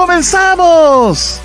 ¡Comenzamos!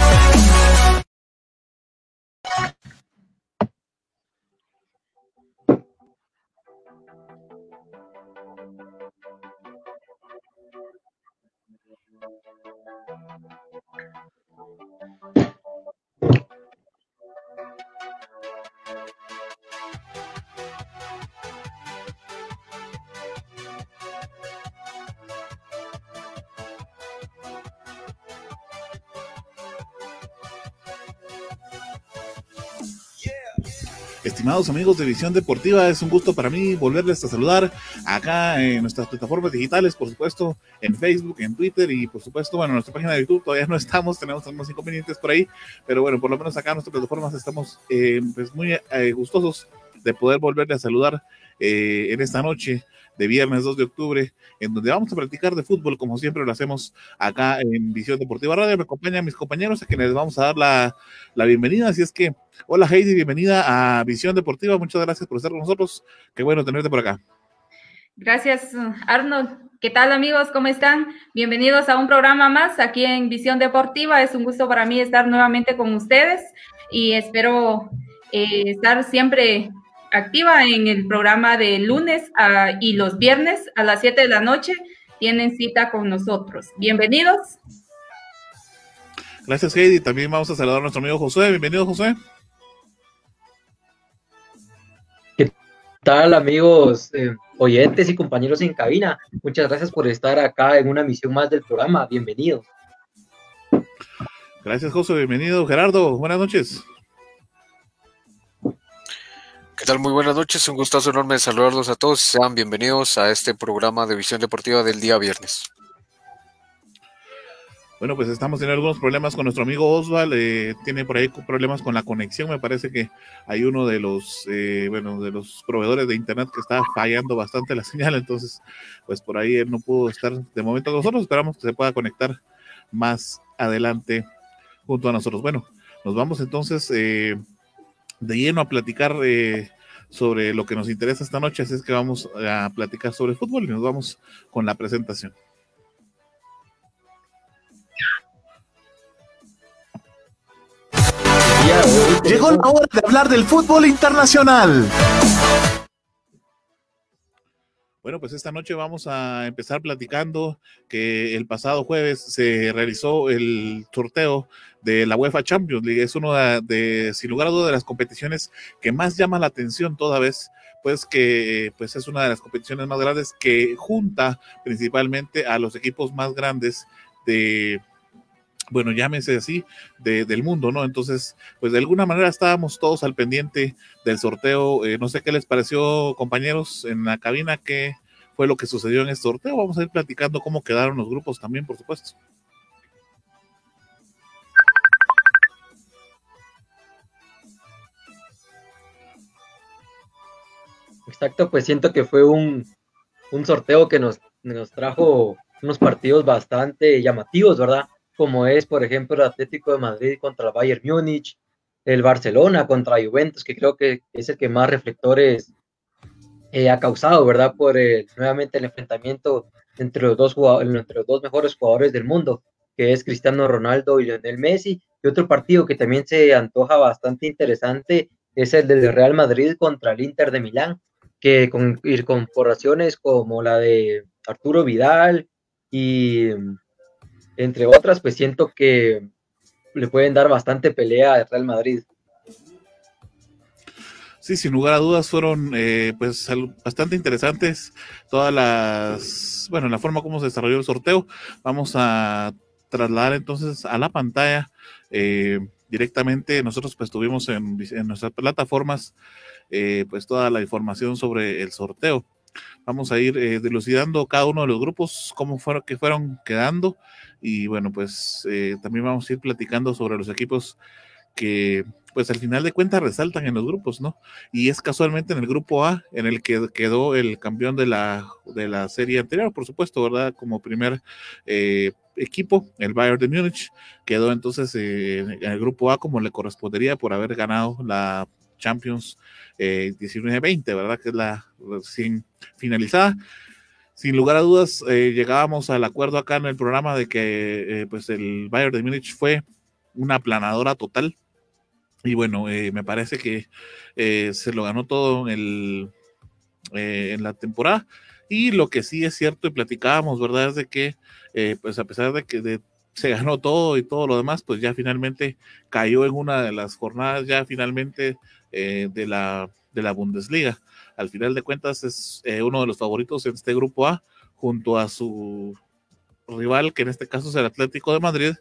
Estimados amigos de Visión Deportiva, es un gusto para mí volverles a saludar acá en nuestras plataformas digitales, por supuesto, en Facebook, en Twitter y por supuesto, bueno, en nuestra página de YouTube todavía no estamos, tenemos algunos inconvenientes por ahí, pero bueno, por lo menos acá en nuestras plataformas estamos eh, pues muy eh, gustosos de poder volverle a saludar eh, en esta noche de viernes 2 de octubre, en donde vamos a practicar de fútbol, como siempre lo hacemos acá en Visión Deportiva Radio. Me acompañan mis compañeros a quienes vamos a dar la, la bienvenida. Así es que, hola Heidi, bienvenida a Visión Deportiva. Muchas gracias por estar con nosotros. Qué bueno tenerte por acá. Gracias, Arnold. ¿Qué tal amigos? ¿Cómo están? Bienvenidos a un programa más aquí en Visión Deportiva. Es un gusto para mí estar nuevamente con ustedes y espero eh, estar siempre activa en el programa de lunes y los viernes a las 7 de la noche. Tienen cita con nosotros. Bienvenidos. Gracias, Heidi. También vamos a saludar a nuestro amigo José. Bienvenido, José. ¿Qué tal, amigos, eh, oyentes y compañeros en cabina? Muchas gracias por estar acá en una misión más del programa. Bienvenidos. Gracias, José. Bienvenido, Gerardo. Buenas noches. ¿Qué tal? Muy buenas noches, un gustazo enorme saludarlos a todos. Sean bienvenidos a este programa de visión deportiva del día viernes. Bueno, pues estamos teniendo algunos problemas con nuestro amigo Osval, eh, tiene por ahí problemas con la conexión, me parece que hay uno de los, eh, bueno, de los proveedores de internet que está fallando bastante la señal, entonces, pues por ahí él no pudo estar de momento con nosotros, esperamos que se pueda conectar más adelante junto a nosotros. Bueno, nos vamos entonces eh, de lleno a platicar eh, sobre lo que nos interesa esta noche, así es que vamos a platicar sobre fútbol y nos vamos con la presentación. Llegó la hora de hablar del fútbol internacional. Bueno, pues esta noche vamos a empezar platicando que el pasado jueves se realizó el sorteo de la UEFA Champions League. Es uno de, sin lugar a dudas, de las competiciones que más llama la atención toda vez, pues que pues es una de las competiciones más grandes que junta principalmente a los equipos más grandes de, bueno, llámese así, del mundo, ¿no? Entonces, pues de alguna manera estábamos todos al pendiente del sorteo. Eh, no sé qué les pareció, compañeros, en la cabina, qué fue lo que sucedió en este sorteo. Vamos a ir platicando cómo quedaron los grupos también, por supuesto. Exacto, pues siento que fue un, sorteo que nos, nos trajo unos partidos bastante llamativos, ¿verdad? Como es, por ejemplo, el Atlético de Madrid contra el Bayern Múnich, el Barcelona contra Juventus, que creo que es el que más reflectores eh, ha causado, ¿verdad? Por nuevamente el enfrentamiento entre los, dos entre los dos mejores jugadores del mundo, que es Cristiano Ronaldo y Lionel Messi. Y otro partido que también se antoja bastante interesante es el del Real Madrid contra el Inter de Milán, que con incorporaciones como la de Arturo Vidal y entre otras, pues siento que le pueden dar bastante pelea al Real Madrid. Sí, sin lugar a dudas fueron eh, pues bastante interesantes todas las, bueno, la forma como se desarrolló el sorteo. Vamos a trasladar entonces a la pantalla eh, directamente. Nosotros pues tuvimos en, nuestras plataformas eh, pues toda la información sobre el sorteo. Vamos a ir eh, dilucidando cada uno de los grupos, cómo fueron, que fueron quedando. Y bueno, pues eh, también vamos a ir platicando sobre los equipos que pues al final de cuentas resaltan en los grupos, ¿no? Y es casualmente en el grupo A en el que quedó el campeón de la, de la serie anterior, por supuesto, ¿verdad? Como primer eh, equipo, el Bayern de Múnich, quedó entonces eh, en el grupo A como le correspondería por haber ganado la Champions eh, 19-20, ¿verdad? Que es la recién finalizada. Sin lugar a dudas, eh, llegábamos al acuerdo acá en el programa de que pues el Bayern de Múnich fue una planadora total y bueno, eh, me parece que eh, se lo ganó todo eh, en la temporada. Y lo que sí es cierto y platicábamos, ¿verdad? Es de que, pues a pesar de que se ganó todo y todo lo demás, pues ya finalmente cayó en una de las jornadas ya finalmente de, la, de la Bundesliga. Al final de cuentas es uno de los favoritos en este grupo A, junto a su rival, que en este caso es el Atlético de Madrid,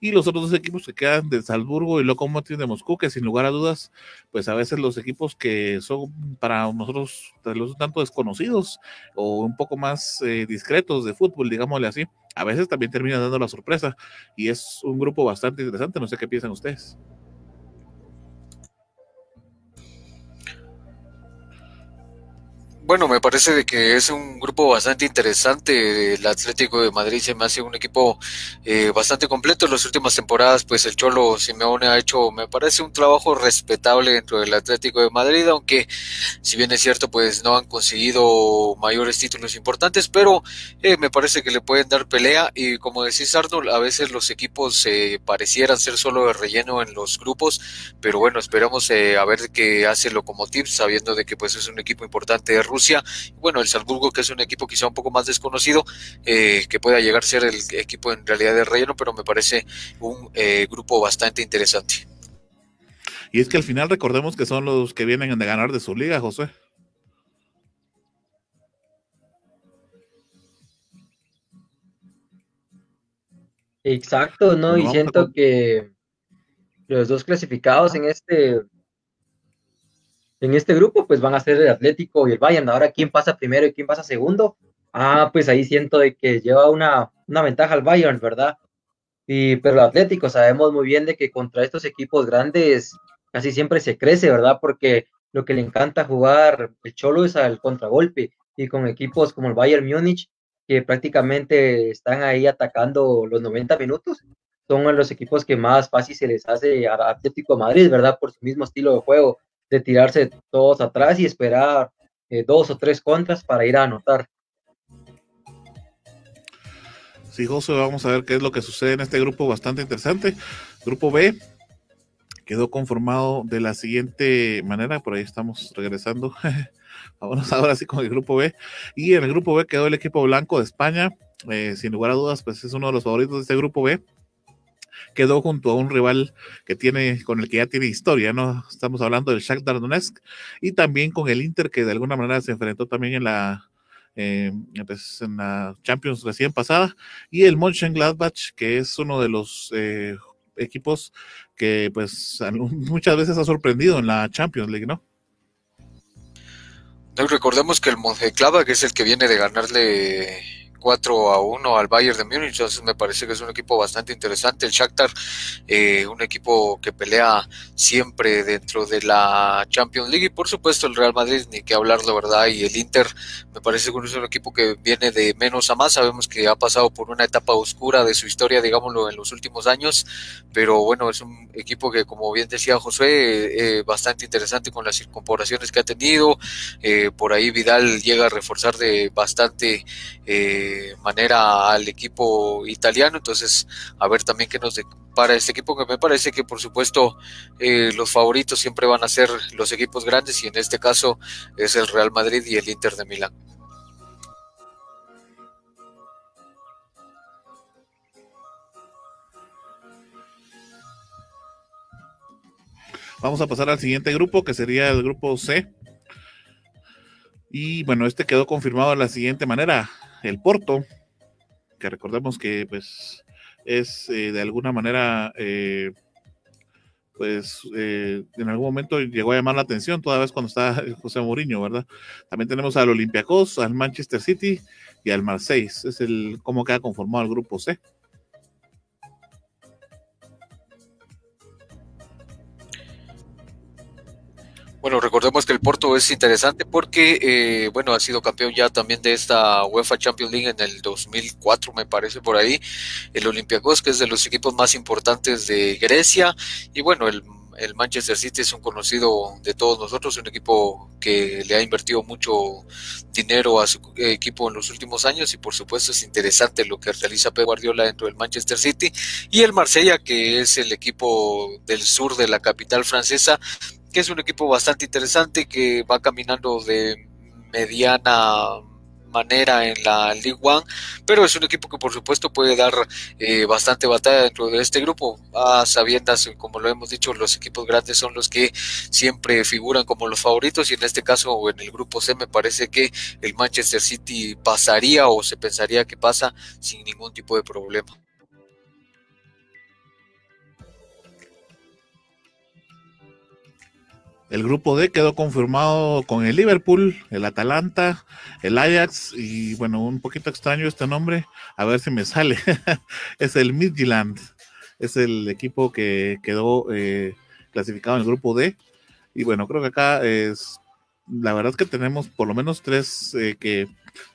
y los otros dos equipos que quedan de Salzburgo y Lokomotiv de Moscú, que sin lugar a dudas, pues a veces los equipos que son para nosotros los tanto desconocidos o un poco más eh, discretos de fútbol, digámosle así, a veces también terminan dando la sorpresa y es un grupo bastante interesante, no sé qué piensan ustedes. Bueno, me parece de que es un grupo bastante interesante. El Atlético de Madrid se me hace un equipo eh, bastante completo. En las últimas temporadas, pues el Cholo Simeone ha hecho, me parece, un trabajo respetable dentro del Atlético de Madrid, aunque si bien es cierto, pues no han conseguido mayores títulos importantes, pero eh, me parece que le pueden dar pelea. Y como decís, Arnold, a veces los equipos eh, parecieran ser solo de relleno en los grupos, pero bueno, esperamos a ver qué hace Lokomotiv, sabiendo de que pues es un equipo importante de Rusia bueno, el Salzburgo, que es un equipo quizá un poco más desconocido, eh, que pueda llegar a ser el equipo en realidad de relleno, pero me parece un eh, grupo bastante interesante. Y es que al final recordemos que son los que vienen de ganar de su liga, José. Exacto, ¿no? y siento que los dos clasificados en este en este grupo, pues van a ser el Atlético y el Bayern. Ahora, ¿quién pasa primero y quién pasa segundo? Ah, pues ahí siento de que lleva una, ventaja al Bayern, ¿verdad? Y, pero el Atlético sabemos muy bien de que contra estos equipos grandes casi siempre se crece, ¿verdad? Porque lo que le encanta jugar el Cholo es al contragolpe y con equipos como el Bayern Múnich, que prácticamente están ahí atacando los 90 minutos, son los equipos que más fácil se les hace a Atlético Madrid, ¿verdad? Por su mismo estilo de juego de tirarse todos atrás y esperar eh, dos o tres contras para ir a anotar. Sí, José, vamos a ver qué es lo que sucede en este grupo bastante interesante. Grupo B quedó conformado de la siguiente manera, por ahí estamos regresando. Vámonos ahora sí con el grupo B. Y en el grupo B quedó el equipo blanco de España. Eh, sin lugar a dudas, pues es uno de los favoritos de este grupo B quedó junto a un rival que tiene, con el que ya tiene historia, ¿no? Estamos hablando del Shakhtar Donetsk y también con el Inter que de alguna manera se enfrentó también en la, eh, pues, en la Champions recién pasada y el Mönchengladbach que es uno de los eh, equipos que pues muchas veces ha sorprendido en la Champions League, ¿no? recordemos que el Mönchengladbach es el que viene de ganarle 4 a 1 al Bayern de Múnich, entonces me parece que es un equipo bastante interesante. El Shakhtar, eh, un equipo que pelea siempre dentro de la Champions League. Y por supuesto el Real Madrid, ni que hablarlo, ¿verdad? Y el Inter, me parece que es un equipo que viene de menos a más, sabemos que ha pasado por una etapa oscura de su historia, digámoslo, en los últimos años, pero bueno, es un equipo que, como bien decía José, eh, bastante interesante con las incorporaciones que ha tenido, eh, por ahí Vidal llega a reforzar de bastante... Eh, manera al equipo italiano. Entonces, a ver también qué nos para este equipo, que me parece que por supuesto eh, los favoritos siempre van a ser los equipos grandes y en este caso es el Real Madrid y el Inter de Milán. Vamos a pasar al siguiente grupo, que sería el grupo C. Y bueno, este quedó confirmado de la siguiente manera el Porto, que recordemos que pues es eh, de alguna manera eh, pues eh, en algún momento llegó a llamar la atención, toda vez cuando estaba José Mourinho, ¿verdad? También tenemos al Olympiacos, al Manchester City y al Marseille. Es el cómo queda conformado el grupo C. Bueno, recordemos que el Porto es interesante porque, eh, bueno, ha sido campeón ya también de esta UEFA Champions League en el 2004, me parece por ahí. El Olympiacos, que es de los equipos más importantes de Grecia. Y bueno, el, el Manchester City es un conocido de todos nosotros, un equipo que le ha invertido mucho dinero a su equipo en los últimos años y por supuesto es interesante lo que realiza Pep Guardiola dentro del Manchester City y el Marsella que es el equipo del sur de la capital francesa que es un equipo bastante interesante que va caminando de mediana manera en la League One, pero es un equipo que por supuesto puede dar eh, bastante batalla dentro de este grupo, a sabiendas, como lo hemos dicho, los equipos grandes son los que siempre figuran como los favoritos y en este caso en el grupo C me parece que el Manchester City pasaría o se pensaría que pasa sin ningún tipo de problema. El grupo D quedó confirmado con el Liverpool, el Atalanta, el Ajax y bueno, un poquito extraño este nombre, a ver si me sale. es el Midland, es el equipo que quedó eh, clasificado en el grupo D. Y bueno, creo que acá es, la verdad es que tenemos por lo menos tres eh, que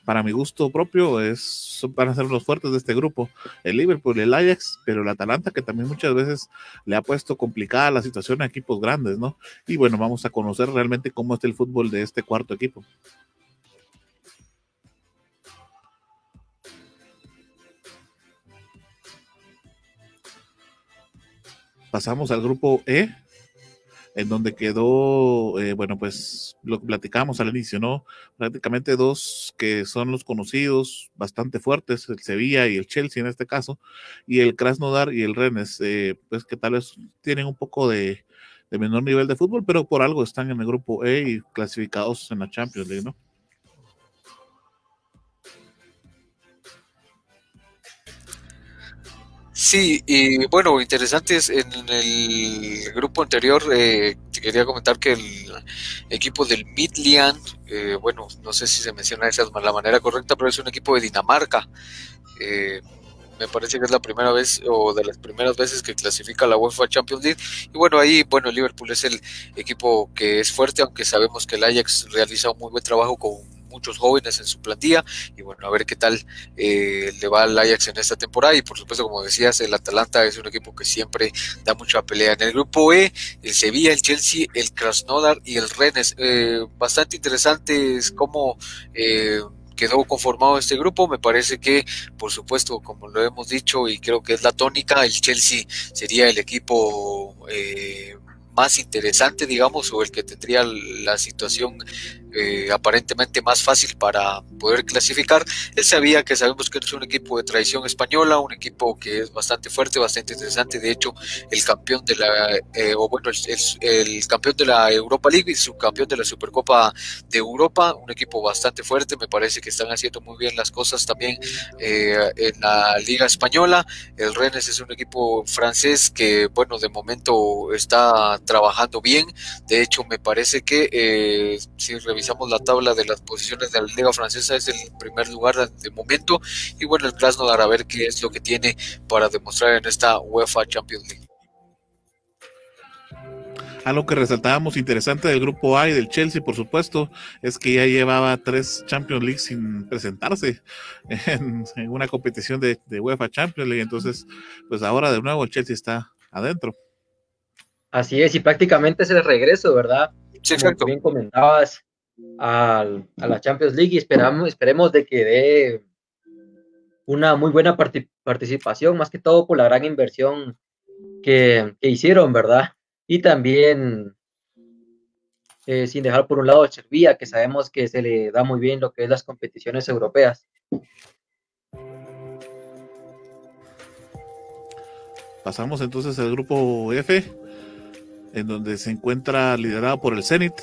para mi gusto propio, es, van a ser los fuertes de este grupo. El Liverpool, el Ajax, pero el Atalanta, que también muchas veces le ha puesto complicada la situación a equipos grandes, ¿no? Y bueno, vamos a conocer realmente cómo está el fútbol de este cuarto equipo. Pasamos al grupo E, en donde quedó, eh, bueno, pues lo que platicamos al inicio, ¿no? Prácticamente dos que son los conocidos, bastante fuertes, el Sevilla y el Chelsea en este caso, y el Krasnodar y el Rennes, eh, pues que tal vez tienen un poco de, de menor nivel de fútbol, pero por algo están en el grupo E y clasificados en la Champions League, ¿no? Sí, y bueno, interesantes en el grupo anterior, eh, quería comentar que el equipo del Midland, eh, bueno, no sé si se menciona esa la manera correcta, pero es un equipo de Dinamarca. Eh, me parece que es la primera vez o de las primeras veces que clasifica la UEFA Champions League. Y bueno, ahí, bueno, Liverpool es el equipo que es fuerte, aunque sabemos que el Ajax realiza un muy buen trabajo con muchos jóvenes en su plantilla y bueno, a ver qué tal eh, le va al Ajax en esta temporada y por supuesto, como decías, el Atalanta es un equipo que siempre da mucha pelea. En el grupo E, el Sevilla, el Chelsea, el Krasnodar y el Rennes. Eh, bastante interesante es cómo... Eh, quedó conformado este grupo. Me parece que, por supuesto, como lo hemos dicho y creo que es la tónica, el Chelsea sería el equipo eh, más interesante, digamos, o el que tendría la situación eh, aparentemente más fácil para poder clasificar. Él sabía que sabemos que es un equipo de tradición española, un equipo que es bastante fuerte, bastante interesante. De hecho, el campeón de la, eh, o bueno, el, campeón de la Europa League y subcampeón de la Supercopa de Europa, un equipo bastante fuerte. Me parece que están haciendo muy bien las cosas también eh, en la Liga Española. El Rennes es un equipo francés que, bueno, de momento está trabajando bien. De hecho, me parece que si revisamos revisamos la tabla de las posiciones de la Liga Francesa, es el primer lugar de momento. Y bueno, el Krasnodar a ver qué es lo que tiene para demostrar en esta UEFA Champions League. Algo que resaltábamos interesante del grupo A y del Chelsea, por supuesto, es que ya llevaba tres Champions League sin presentarse en, una competición de, UEFA Champions League. Entonces, pues ahora de nuevo el Chelsea está adentro. Así es, y prácticamente es el regreso, ¿verdad? Sí, exacto. bien comentabas, a la Champions League y esperamos, esperemos de que dé una muy buena participación, más que todo por la gran inversión que, hicieron, ¿verdad? Y también, eh, sin dejar por un lado Chervía, que sabemos que se le da muy bien lo que es las competiciones europeas. Pasamos entonces al grupo F en donde se encuentra liderado por el Zenit,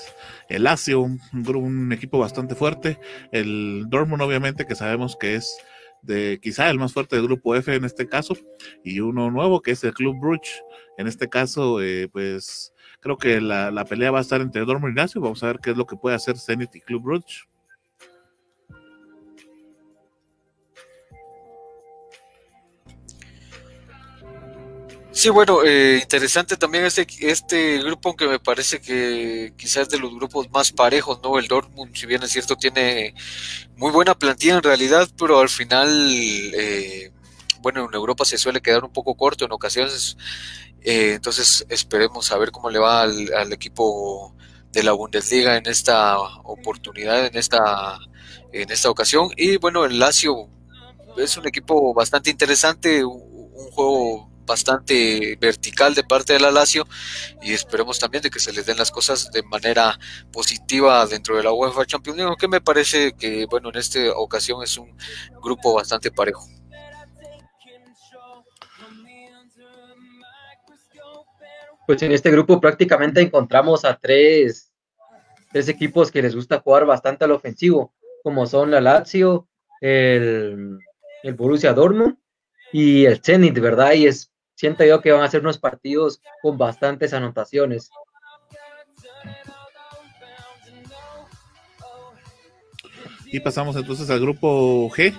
el Lazio, un, equipo bastante fuerte, el Dortmund obviamente que sabemos que es de quizá el más fuerte del grupo F en este caso, y uno nuevo que es el Club Bruges. En este caso, eh, pues creo que la, la, pelea va a estar entre Dortmund y Ignacio. Vamos a ver qué es lo que puede hacer Zenit y Club Bruges. Sí, bueno, eh, interesante también este, este grupo, aunque me parece que quizás de los grupos más parejos, ¿no? El Dortmund, si bien es cierto, tiene muy buena plantilla en realidad, pero al final, eh, bueno, en Europa se suele quedar un poco corto en ocasiones, eh, entonces esperemos a ver cómo le va al, al, equipo de la Bundesliga en esta oportunidad, en esta, en esta ocasión. Y bueno, el Lazio es un equipo bastante interesante, un, un juego bastante vertical de parte de la Lazio y esperemos también de que se les den las cosas de manera positiva dentro de la UEFA Champions League, aunque me parece que bueno, en esta ocasión es un grupo bastante parejo. Pues en este grupo prácticamente encontramos a tres, tres equipos que les gusta jugar bastante al ofensivo, como son la Lazio, el, el Borussia Dortmund y el Zenit, ¿verdad? Y es siento yo que van a ser unos partidos con bastantes anotaciones. Y pasamos entonces al grupo G,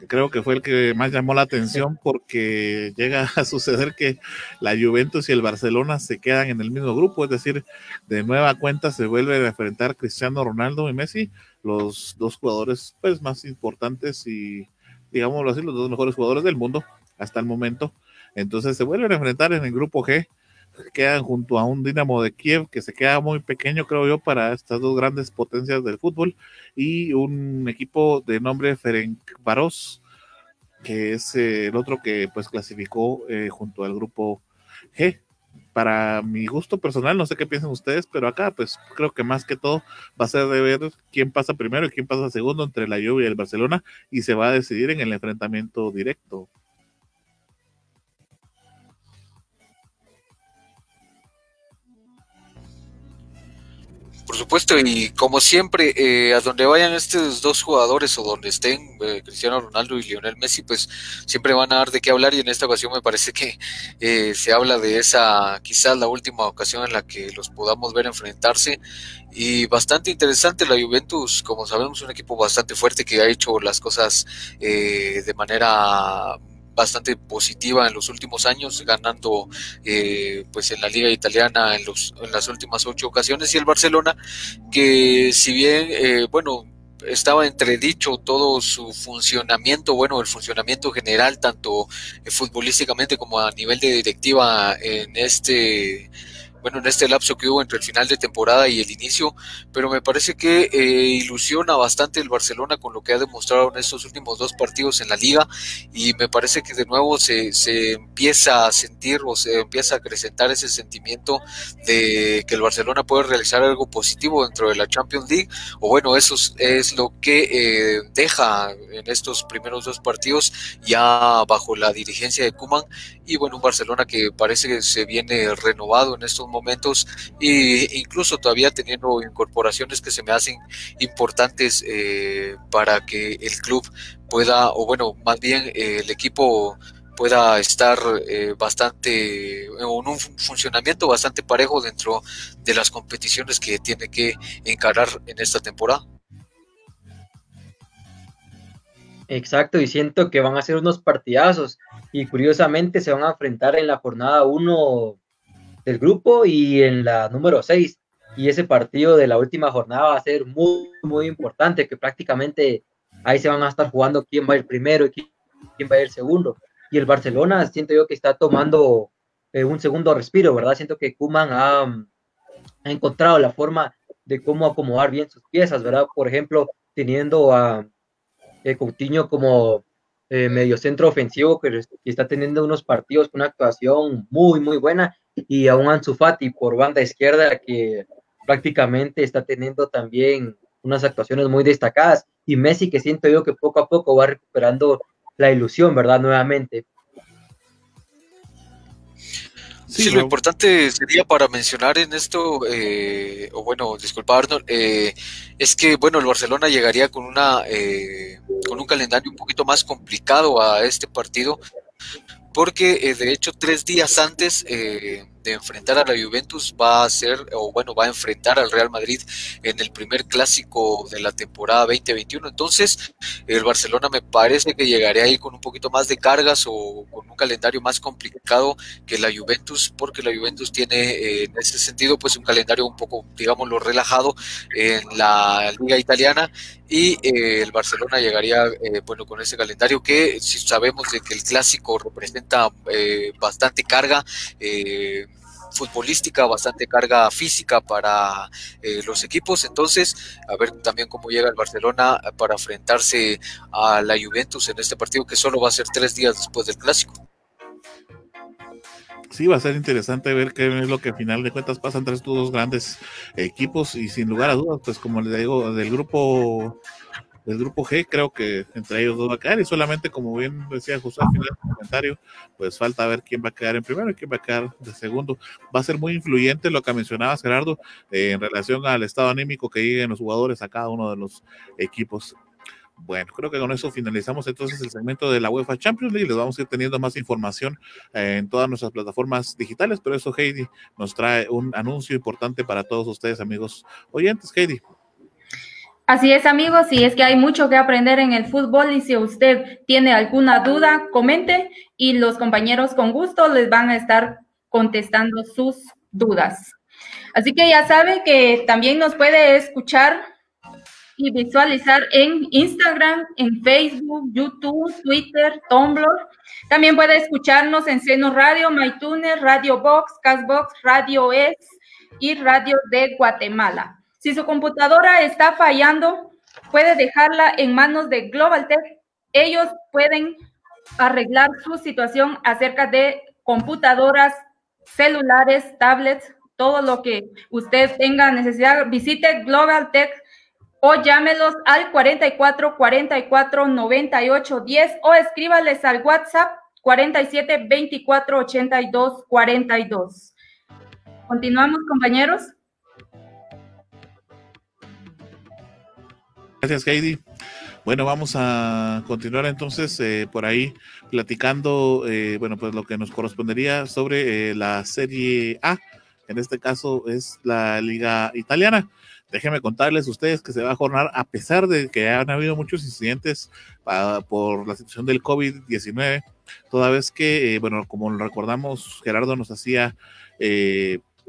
que creo que fue el que más llamó la atención porque llega a suceder que la Juventus y el Barcelona se quedan en el mismo grupo, es decir, de nueva cuenta se vuelve a enfrentar Cristiano Ronaldo y Messi, los dos jugadores pues más importantes y digámoslo así, los dos mejores jugadores del mundo hasta el momento entonces se vuelven a enfrentar en el grupo G. Quedan junto a un Dinamo de Kiev que se queda muy pequeño, creo yo, para estas dos grandes potencias del fútbol. Y un equipo de nombre Ferencváros, que es eh, el otro que pues clasificó eh, junto al grupo G. Para mi gusto personal, no sé qué piensan ustedes, pero acá pues creo que más que todo va a ser de ver quién pasa primero y quién pasa segundo entre la Juve y el Barcelona y se va a decidir en el enfrentamiento directo. Por supuesto, y como siempre, eh, a donde vayan estos dos jugadores o donde estén, eh, Cristiano Ronaldo y Lionel Messi, pues siempre van a dar de qué hablar y en esta ocasión me parece que eh, se habla de esa, quizás la última ocasión en la que los podamos ver enfrentarse y bastante interesante. La Juventus, como sabemos, un equipo bastante fuerte que ha hecho las cosas de manera bastante positiva en los últimos años, ganando eh, pues en la liga italiana en, los, en las últimas ocho ocasiones. Y el Barcelona que si bien eh, bueno estaba entredicho todo su funcionamiento, bueno, el funcionamiento general, tanto eh, futbolísticamente como a nivel de directiva en este bueno, en este lapso que hubo entre el final de temporada y el inicio, pero me parece que eh, ilusiona bastante el Barcelona con lo que ha demostrado en estos últimos dos partidos en la liga y me parece que de nuevo se, se empieza a sentir o se empieza a acrecentar ese sentimiento de que el Barcelona puede realizar algo positivo dentro de la Champions League, o bueno, eso es, lo que eh, deja en estos primeros dos partidos ya bajo la dirigencia de Kuman y bueno, un Barcelona que parece que se viene renovado en estos e incluso todavía teniendo incorporaciones que se me hacen importantes eh, para que el club pueda, o bueno, más bien eh, el equipo pueda estar eh, bastante en un funcionamiento bastante parejo dentro de las competiciones que tiene que encarar en esta temporada. Exacto, y siento que van a ser unos partidazos y curiosamente se van a enfrentar en la jornada 1 del grupo y en la número 6. Y ese partido de la última jornada va a ser muy, muy importante, que prácticamente ahí se van a estar jugando quién va a ir primero y quién va a ir segundo. Y el Barcelona siento yo que está tomando eh, un segundo respiro, ¿verdad? Siento que Kuman ha, ha, encontrado la forma de cómo acomodar bien sus piezas, ¿verdad? Por ejemplo, teniendo a eh, Coutinho como eh, mediocentro ofensivo que, está teniendo unos partidos con una actuación muy, muy buena y a un Ansu Fati por banda izquierda que prácticamente está teniendo también unas actuaciones muy destacadas y Messi que siento yo que poco a poco va recuperando la ilusión, ¿verdad? Nuevamente. Sí, lo importante sería para mencionar en esto, eh, o bueno, disculpa Arnold, eh, es que bueno, el Barcelona llegaría con una eh, con un calendario un poquito más complicado a este partido, porque de hecho tres días antes de enfrentar a la Juventus va a ser, o bueno, va a enfrentar al Real Madrid en el primer clásico de la temporada 2021. Entonces, el Barcelona me parece que llegaría ahí con un poquito más de cargas o con un calendario más complicado que la Juventus, porque la Juventus tiene eh, en ese sentido pues un calendario un poco, digámoslo, relajado en la liga italiana y eh, el Barcelona llegaría eh, bueno con ese calendario que si sabemos de que el clásico representa bastante carga futbolística, bastante carga física para eh, los equipos. Entonces, a ver también cómo llega el Barcelona para enfrentarse a la Juventus en este partido que solo va a ser tres días después del clásico. Sí, va a ser interesante ver qué es lo que al final de cuentas pasa entre estos dos grandes equipos y sin lugar a dudas, pues como les digo, del grupo del grupo G, creo que entre ellos dos va a quedar y solamente como bien decía José al final del comentario, pues falta ver quién va a quedar en primero y quién va a quedar de segundo. Va a ser muy influyente lo que mencionaba Gerardo en relación al estado anímico que lleguen los jugadores a cada uno de los equipos. Bueno, creo que con eso finalizamos entonces el segmento de la UEFA Champions League. Les vamos a ir teniendo más información eh, en todas nuestras plataformas digitales, pero eso Heidi nos trae un anuncio importante para todos ustedes, amigos oyentes. Heidi. Así es, amigos, y es que hay mucho que aprender en el fútbol y si usted tiene alguna duda, comente y los compañeros con gusto les van a estar contestando sus dudas. Así que ya sabe que también nos puede escuchar y visualizar en Instagram, en Facebook, YouTube, Twitter, Tumblr. También puede escucharnos en Seno Radio, MyTuner, Radio Box, Castbox, Radio Es y Radio de Guatemala. Si su computadora está fallando, puede dejarla en manos de GlobalTech. Ellos pueden arreglar su situación acerca de computadoras, celulares, tablets, todo lo que usted tenga necesidad. Visite GlobalTech o llámelos al 44 44 98 10 o escríbales al WhatsApp 47 24 82 42. Continuamos, compañeros. Gracias, Heidi. Bueno, vamos a continuar entonces eh, por ahí platicando, eh, bueno, pues lo que nos correspondería sobre eh, la Serie A. En este caso es la Liga Italiana. Déjenme contarles ustedes que se va a jornar a pesar de que han habido muchos incidentes por la situación del COVID-19, toda vez que, bueno, como recordamos, Gerardo nos hacía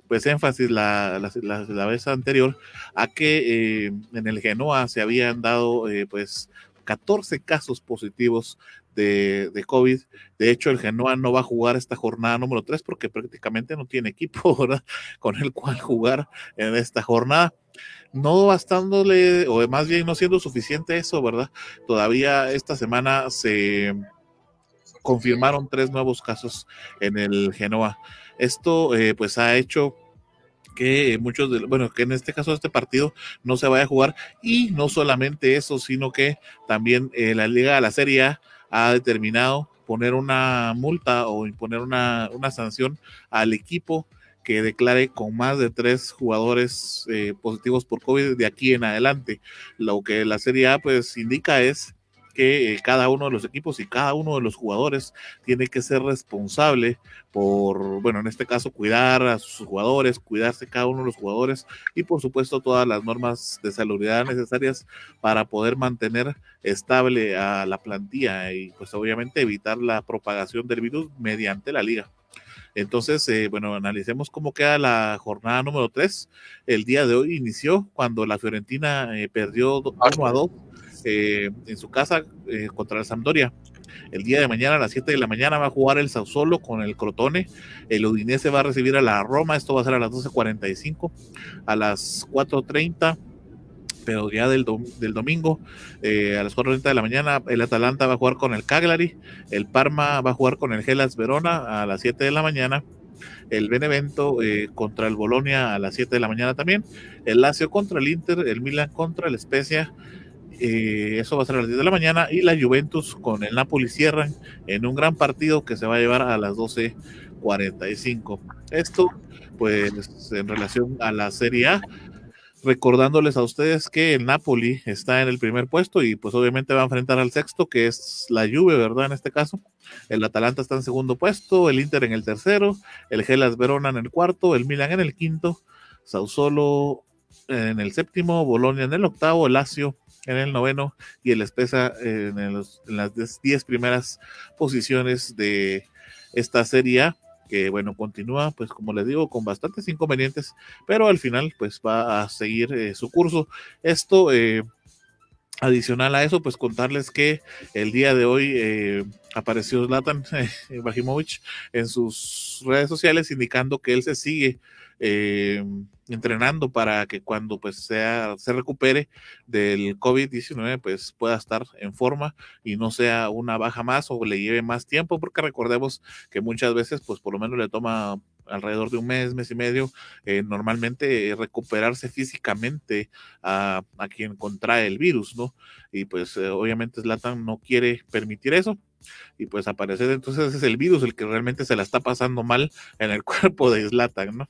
pues énfasis la, la, vez anterior a que eh, en el Genoa se habían dado eh, pues 14 casos positivos de, COVID. De hecho, el Genoa no va a jugar esta jornada número 3 porque prácticamente no tiene equipo con el cual jugar en esta jornada. No bastándole, o más bien no siendo suficiente eso, ¿verdad? Todavía esta semana se confirmaron tres nuevos casos en el Genoa. Esto eh, pues ha hecho que muchos de, bueno, que en este caso este partido no se vaya a jugar y no solamente eso, sino que también eh, la Liga de la Serie A ha determinado poner una multa o imponer una, una sanción al equipo que declare con más de tres jugadores eh, positivos por COVID de aquí en adelante. Lo que la Serie A pues indica es que eh, cada uno de los equipos y cada uno de los jugadores tiene que ser responsable por, bueno, en este caso, cuidar a sus jugadores, cuidarse cada uno de los jugadores y, por supuesto, todas las normas de salubridad necesarias para poder mantener estable a la plantilla y, pues, obviamente, evitar la propagación del virus mediante la liga. Entonces, eh, bueno, analicemos cómo queda la jornada número 3. El día de hoy inició cuando la Fiorentina eh, perdió 1 a 2 eh, en su casa eh, contra la Sampdoria. El día de mañana a las 7 de la mañana va a jugar el Sausolo con el Crotone. El Udinese va a recibir a la Roma. Esto va a ser a las 12.45. A las 4.30 pero ya del, del domingo eh, a las 4.30 de la mañana el Atalanta va a jugar con el Cagliari, el Parma va a jugar con el Gelas Verona a las 7 de la mañana, el Benevento contra el Bolonia a las 7 de la mañana también, el Lazio contra el Inter, el Milan contra el Spezia, eh, eso va a ser a las 10 de la mañana y la Juventus con el Napoli cierran en un gran partido que se va a llevar a las 12.45. Esto pues en relación a la Serie A recordándoles a ustedes que el Napoli está en el primer puesto y pues obviamente va a enfrentar al sexto, que es la Juve, ¿verdad? En este caso. El Atalanta está en segundo puesto, el Inter en el tercero, el Gelas Verona en el cuarto, el Milan en el quinto, Sausolo en el séptimo, Bolonia en el octavo, Lazio en el noveno y el Espesa en, en las diez primeras posiciones de esta Serie que bueno, continúa pues como les digo con bastantes inconvenientes, pero al final pues va a seguir eh, su curso. Esto eh, adicional a eso, pues contarles que el día de hoy eh, apareció Zlatan Ibrahimovic en sus redes sociales indicando que él se sigue eh, entrenando para que cuando pues sea, se recupere del COVID-19 pues pueda estar en forma y no sea una baja más o le lleve más tiempo porque recordemos que muchas veces pues por lo menos le toma alrededor de un mes, mes y medio, eh, normalmente recuperarse físicamente a, quien contrae el virus, ¿no? Y pues eh, obviamente Slatan no quiere permitir eso. Y pues aparece entonces es el virus el que realmente se la está pasando mal en el cuerpo de Slatan, ¿no?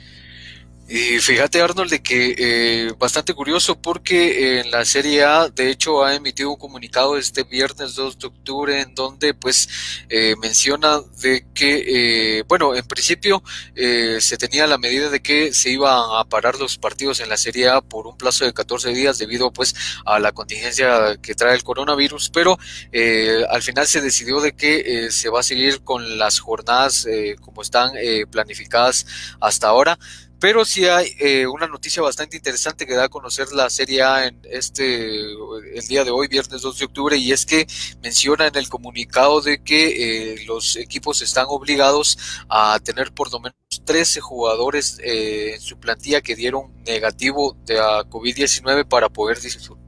Y fíjate Arnold de que eh, bastante curioso porque en la Serie A de hecho ha emitido un comunicado este viernes 2 de octubre en donde pues eh, menciona de que eh, bueno en principio se tenía la medida de que se iban a parar los partidos en la Serie A por un plazo de 14 días debido pues a la contingencia que trae el coronavirus pero al final se decidió de que se va a seguir con las jornadas como están planificadas hasta ahora pero sí hay eh, una noticia bastante interesante que da a conocer la Serie A en este el día de hoy, viernes 2 de octubre, y es que menciona en el comunicado de que eh, los equipos están obligados a tener por lo menos 13 jugadores eh, en su plantilla que dieron negativo de COVID-19 para poder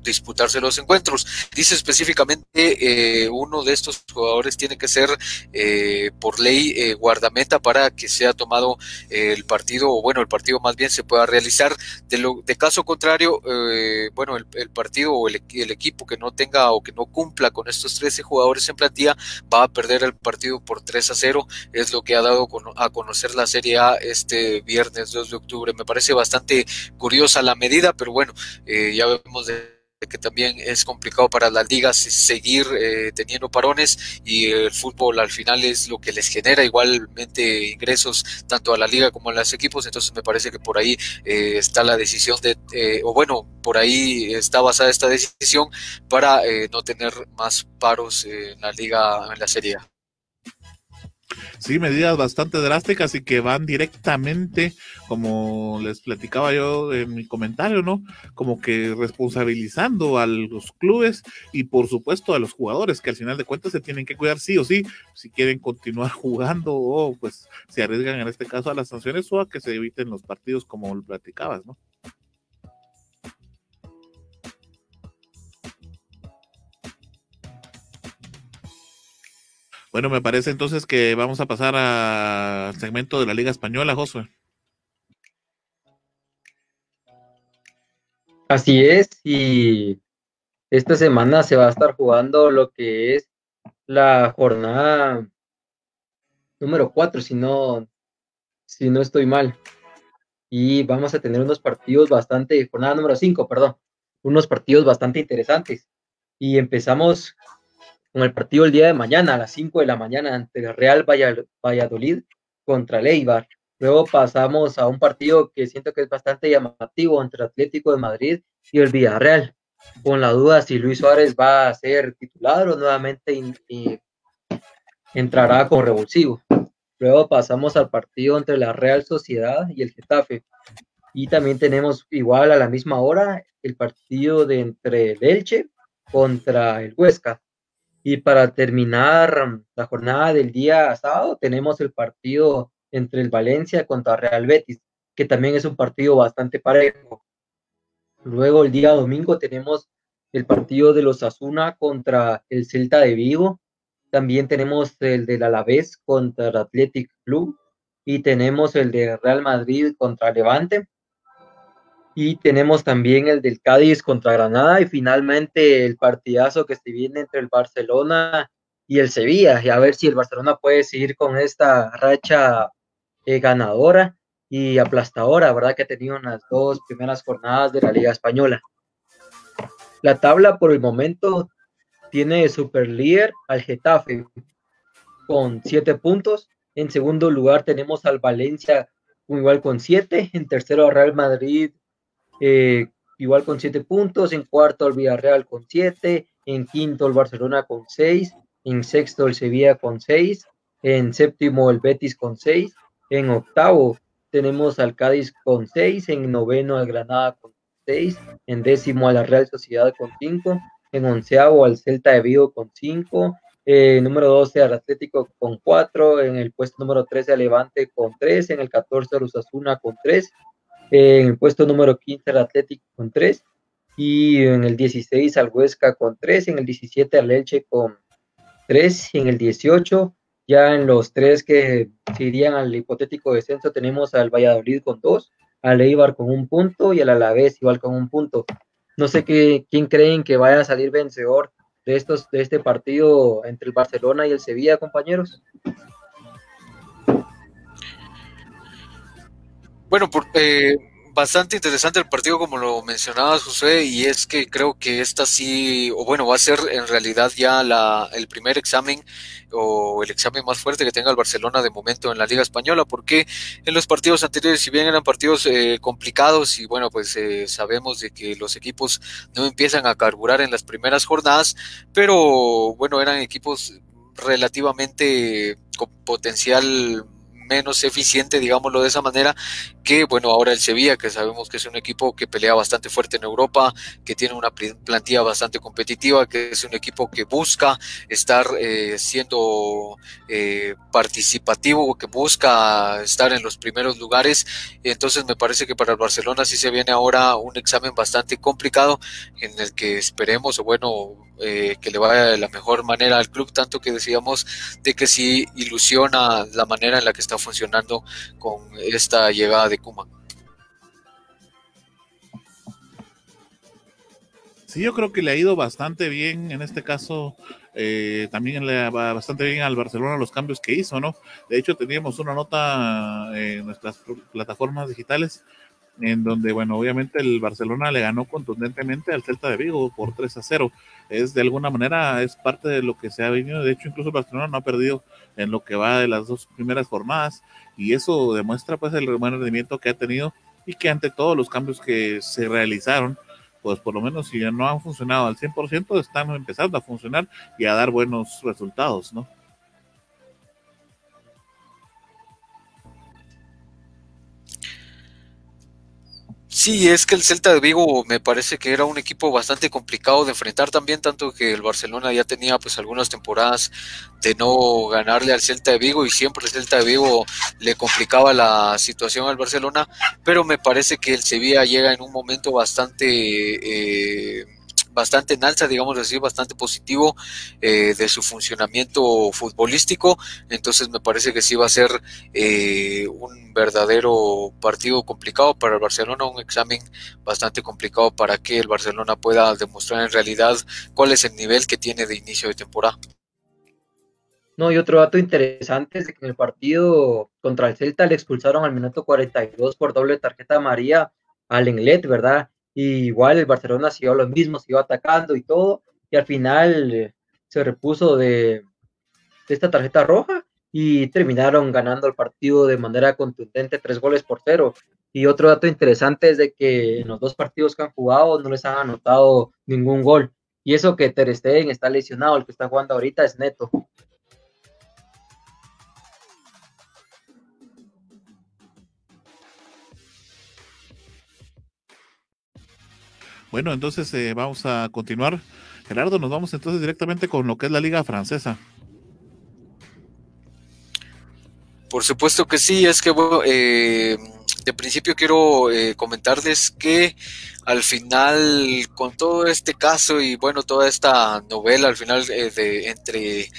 disputarse los encuentros. Dice específicamente eh, uno de estos jugadores tiene que ser eh, por ley eh, guardameta para que sea tomado el partido o bueno el partido más bien se pueda realizar. De, lo, caso contrario, bueno el, el, partido o el, el, equipo que no tenga o que no cumpla con estos 13 jugadores en plantilla va a perder el partido por 3 a 0. Es lo que ha dado a conocer la Serie A este viernes 2 de octubre. Me parece bastante curiosa la medida, pero bueno, ya vemos de que también es complicado para las ligas seguir eh, teniendo parones y el fútbol al final es lo que les genera igualmente ingresos tanto a la liga como a los equipos, entonces me parece que por ahí eh, está la decisión de, eh, o bueno, por ahí está basada esta decisión para no tener más paros en la liga, en la Serie A. Sí, medidas bastante drásticas y que van directamente, como les platicaba yo en mi comentario, ¿no? Como que responsabilizando a los clubes y por supuesto a los jugadores, que al final de cuentas se tienen que cuidar sí o sí, si quieren continuar jugando o pues se arriesgan en este caso a las sanciones o a que se eviten los partidos como lo platicabas, ¿no? Bueno, me parece entonces que vamos a pasar al segmento de la Liga Española, Josué. Así es, y esta semana se va a estar jugando lo que es la jornada número 4, si no, si no estoy mal. Y vamos a tener unos partidos bastante, jornada número 5, perdón, unos partidos bastante interesantes. Y empezamos con el partido el día de mañana a las 5 de la mañana ante el Real Valladolid contra el Luego pasamos a un partido que siento que es bastante llamativo entre Atlético de Madrid y el Villarreal, con la duda si Luis Suárez va a ser titular o nuevamente entrará con revulsivo. Luego pasamos al partido entre la Real Sociedad y el Getafe. Y también tenemos igual a la misma hora el partido de entre el Elche contra el Huesca. Y para terminar la jornada del día sábado, tenemos el partido entre el Valencia contra Real Betis, que también es un partido bastante parejo. Luego el día domingo tenemos el partido de los Asuna contra el Celta de Vigo. También tenemos el del Alavés contra el Athletic Club y tenemos el de Real Madrid contra Levante. Y tenemos también el del Cádiz contra Granada y finalmente el partidazo que se viene entre el Barcelona y el Sevilla. Y a ver si el Barcelona puede seguir con esta racha eh, ganadora y aplastadora, ¿verdad? Que ha tenido en las dos primeras jornadas de la Liga Española. La tabla por el momento tiene super líder al Getafe con siete puntos. En segundo lugar tenemos al Valencia igual con siete. En tercero al Real Madrid eh, igual con siete puntos. En cuarto el Villarreal con siete. En quinto el Barcelona con seis. En sexto el Sevilla con seis. En séptimo el Betis con seis. En octavo tenemos al Cádiz con seis. En noveno al Granada con seis. En décimo a la Real Sociedad con cinco. En onceavo al Celta de Vigo con cinco. Eh, número 12 al Atlético con 4, en el puesto número 13 al Levante con 3, en el 14 al Usasuna con 3, en el puesto número 15 al Atlético con 3 y en el 16 al Huesca con 3, en el 17 al Elche con 3 y en el 18 ya en los tres que se irían al hipotético descenso tenemos al Valladolid con 2, al Eibar con un punto y al Alavés igual con un punto. No sé qué, quién creen que vaya a salir vencedor de estos de este partido entre el Barcelona y el Sevilla, compañeros. Bueno, por, eh, bastante interesante el partido, como lo mencionabas, José, y es que creo que esta sí, o bueno, va a ser en realidad ya la, el primer examen o el examen más fuerte que tenga el Barcelona de momento en la Liga Española, porque en los partidos anteriores, si bien eran partidos eh, complicados y bueno, pues eh, sabemos de que los equipos no empiezan a carburar en las primeras jornadas, pero bueno, eran equipos relativamente con potencial menos eficiente, digámoslo de esa manera, que bueno, ahora el Sevilla, que sabemos que es un equipo que pelea bastante fuerte en Europa, que tiene una plantilla bastante competitiva, que es un equipo que busca estar eh, siendo eh, participativo, que busca estar en los primeros lugares. Entonces me parece que para el Barcelona sí se viene ahora un examen bastante complicado en el que esperemos, bueno, eh, que le vaya de la mejor manera al club, tanto que decíamos de que sí ilusiona la manera en la que está funcionando con esta llegada de Kuma. Sí, yo creo que le ha ido bastante bien en este caso. Eh, también le va bastante bien al Barcelona los cambios que hizo, ¿no? De hecho, teníamos una nota en nuestras plataformas digitales en donde, bueno, obviamente el Barcelona le ganó contundentemente al Celta de Vigo por 3 a 0. Es de alguna manera, es parte de lo que se ha venido. De hecho, incluso el Barcelona no ha perdido en lo que va de las dos primeras jornadas y eso demuestra pues el buen rendimiento que ha tenido y que ante todos los cambios que se realizaron, pues por lo menos si ya no han funcionado al 100%, están empezando a funcionar y a dar buenos resultados, ¿no? Sí, es que el Celta de Vigo me parece que era un equipo bastante complicado de enfrentar también, tanto que el Barcelona ya tenía pues algunas temporadas de no ganarle al Celta de Vigo y siempre el Celta de Vigo le complicaba la situación al Barcelona, pero me parece que el Sevilla llega en un momento bastante... Eh, bastante en alza, digamos así, bastante positivo eh, de su funcionamiento futbolístico. Entonces me parece que sí va a ser eh, un verdadero partido complicado para el Barcelona, un examen bastante complicado para que el Barcelona pueda demostrar en realidad cuál es el nivel que tiene de inicio de temporada. No, y otro dato interesante es que en el partido contra el Celta le expulsaron al minuto 42 por doble tarjeta amarilla al Englet, ¿verdad? Y igual el Barcelona siguió lo mismo, siguió atacando y todo, y al final se repuso de, esta tarjeta roja y terminaron ganando el partido de manera contundente, tres goles por cero. Y otro dato interesante es de que en los dos partidos que han jugado no les han anotado ningún gol. Y eso que Ter Stegen está lesionado, el que está jugando ahorita es Neto. Bueno, entonces eh, vamos a continuar. Gerardo, nos vamos entonces directamente con lo que es la liga francesa. Por supuesto que sí, es que eh, de principio quiero eh, comentarles que al final, con todo este caso y bueno, toda esta novela al final de entre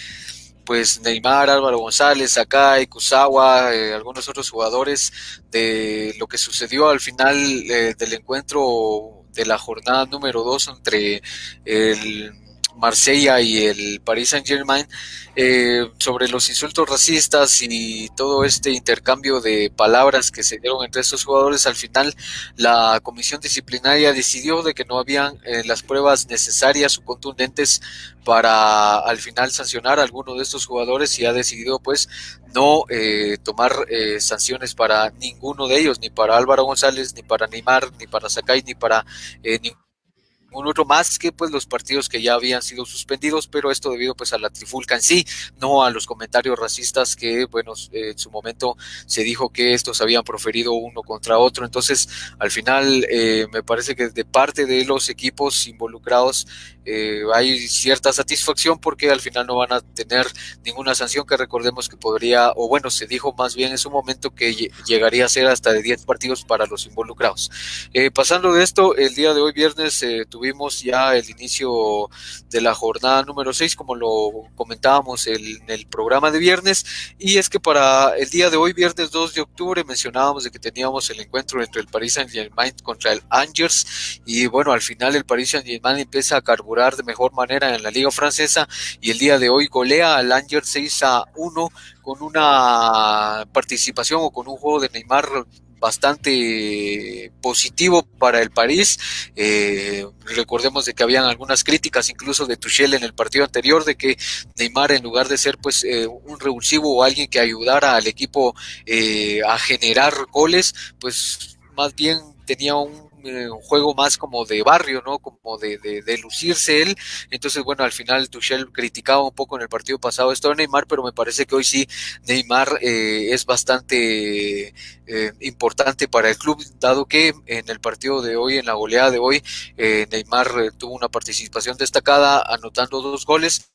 pues Neymar, Álvaro González, Sakai, Kusawa, algunos otros jugadores de lo que sucedió al final del encuentro de la jornada número 2 entre el Marsella y el Paris Saint Germain eh, sobre los insultos racistas y todo este intercambio de palabras que se dieron entre estos jugadores, al final la comisión disciplinaria decidió de que no habían eh, las pruebas necesarias o contundentes para al final sancionar a alguno de estos jugadores y ha decidido pues no eh, tomar sanciones para ninguno de ellos, ni para Álvaro González, ni para Neymar, ni para Sakai, ni para ningún un otro más que pues los partidos que ya habían sido suspendidos, pero esto debido pues a la trifulca en sí, no a los comentarios racistas que bueno en su momento se dijo que estos habían proferido uno contra otro, entonces al final eh, me parece que de parte de los equipos involucrados eh, hay cierta satisfacción porque al final no van a tener ninguna sanción que recordemos que podría, o bueno, se dijo más bien en su momento que llegaría a ser hasta de 10 partidos para los involucrados. Eh, pasando de esto, el día de hoy viernes eh, tuvimos ya el inicio de la jornada número 6, como lo comentábamos en el programa de viernes, y es que para el día de hoy, viernes 2 de octubre, mencionábamos de que teníamos el encuentro entre el Paris Saint-Germain contra el Angers, y bueno, al final el Paris Saint-Germain empieza a carburar de mejor manera en la liga francesa y el día de hoy golea al Angers 6 a 1 con una participación o con un juego de Neymar bastante positivo para el París. Eh, recordemos de que habían algunas críticas incluso de Tuchel en el partido anterior de que Neymar en lugar de ser pues eh, un revulsivo o alguien que ayudara al equipo eh, a generar goles, pues más bien tenía un eh, un juego más como de barrio, ¿no? Como de, de, lucirse él. Entonces, bueno, al final Tuchel criticaba un poco en el partido pasado esto de Neymar, pero me parece que hoy sí Neymar eh, es bastante eh, importante para el club, dado que en el partido de hoy, en la goleada de hoy, Neymar tuvo una participación destacada, anotando dos goles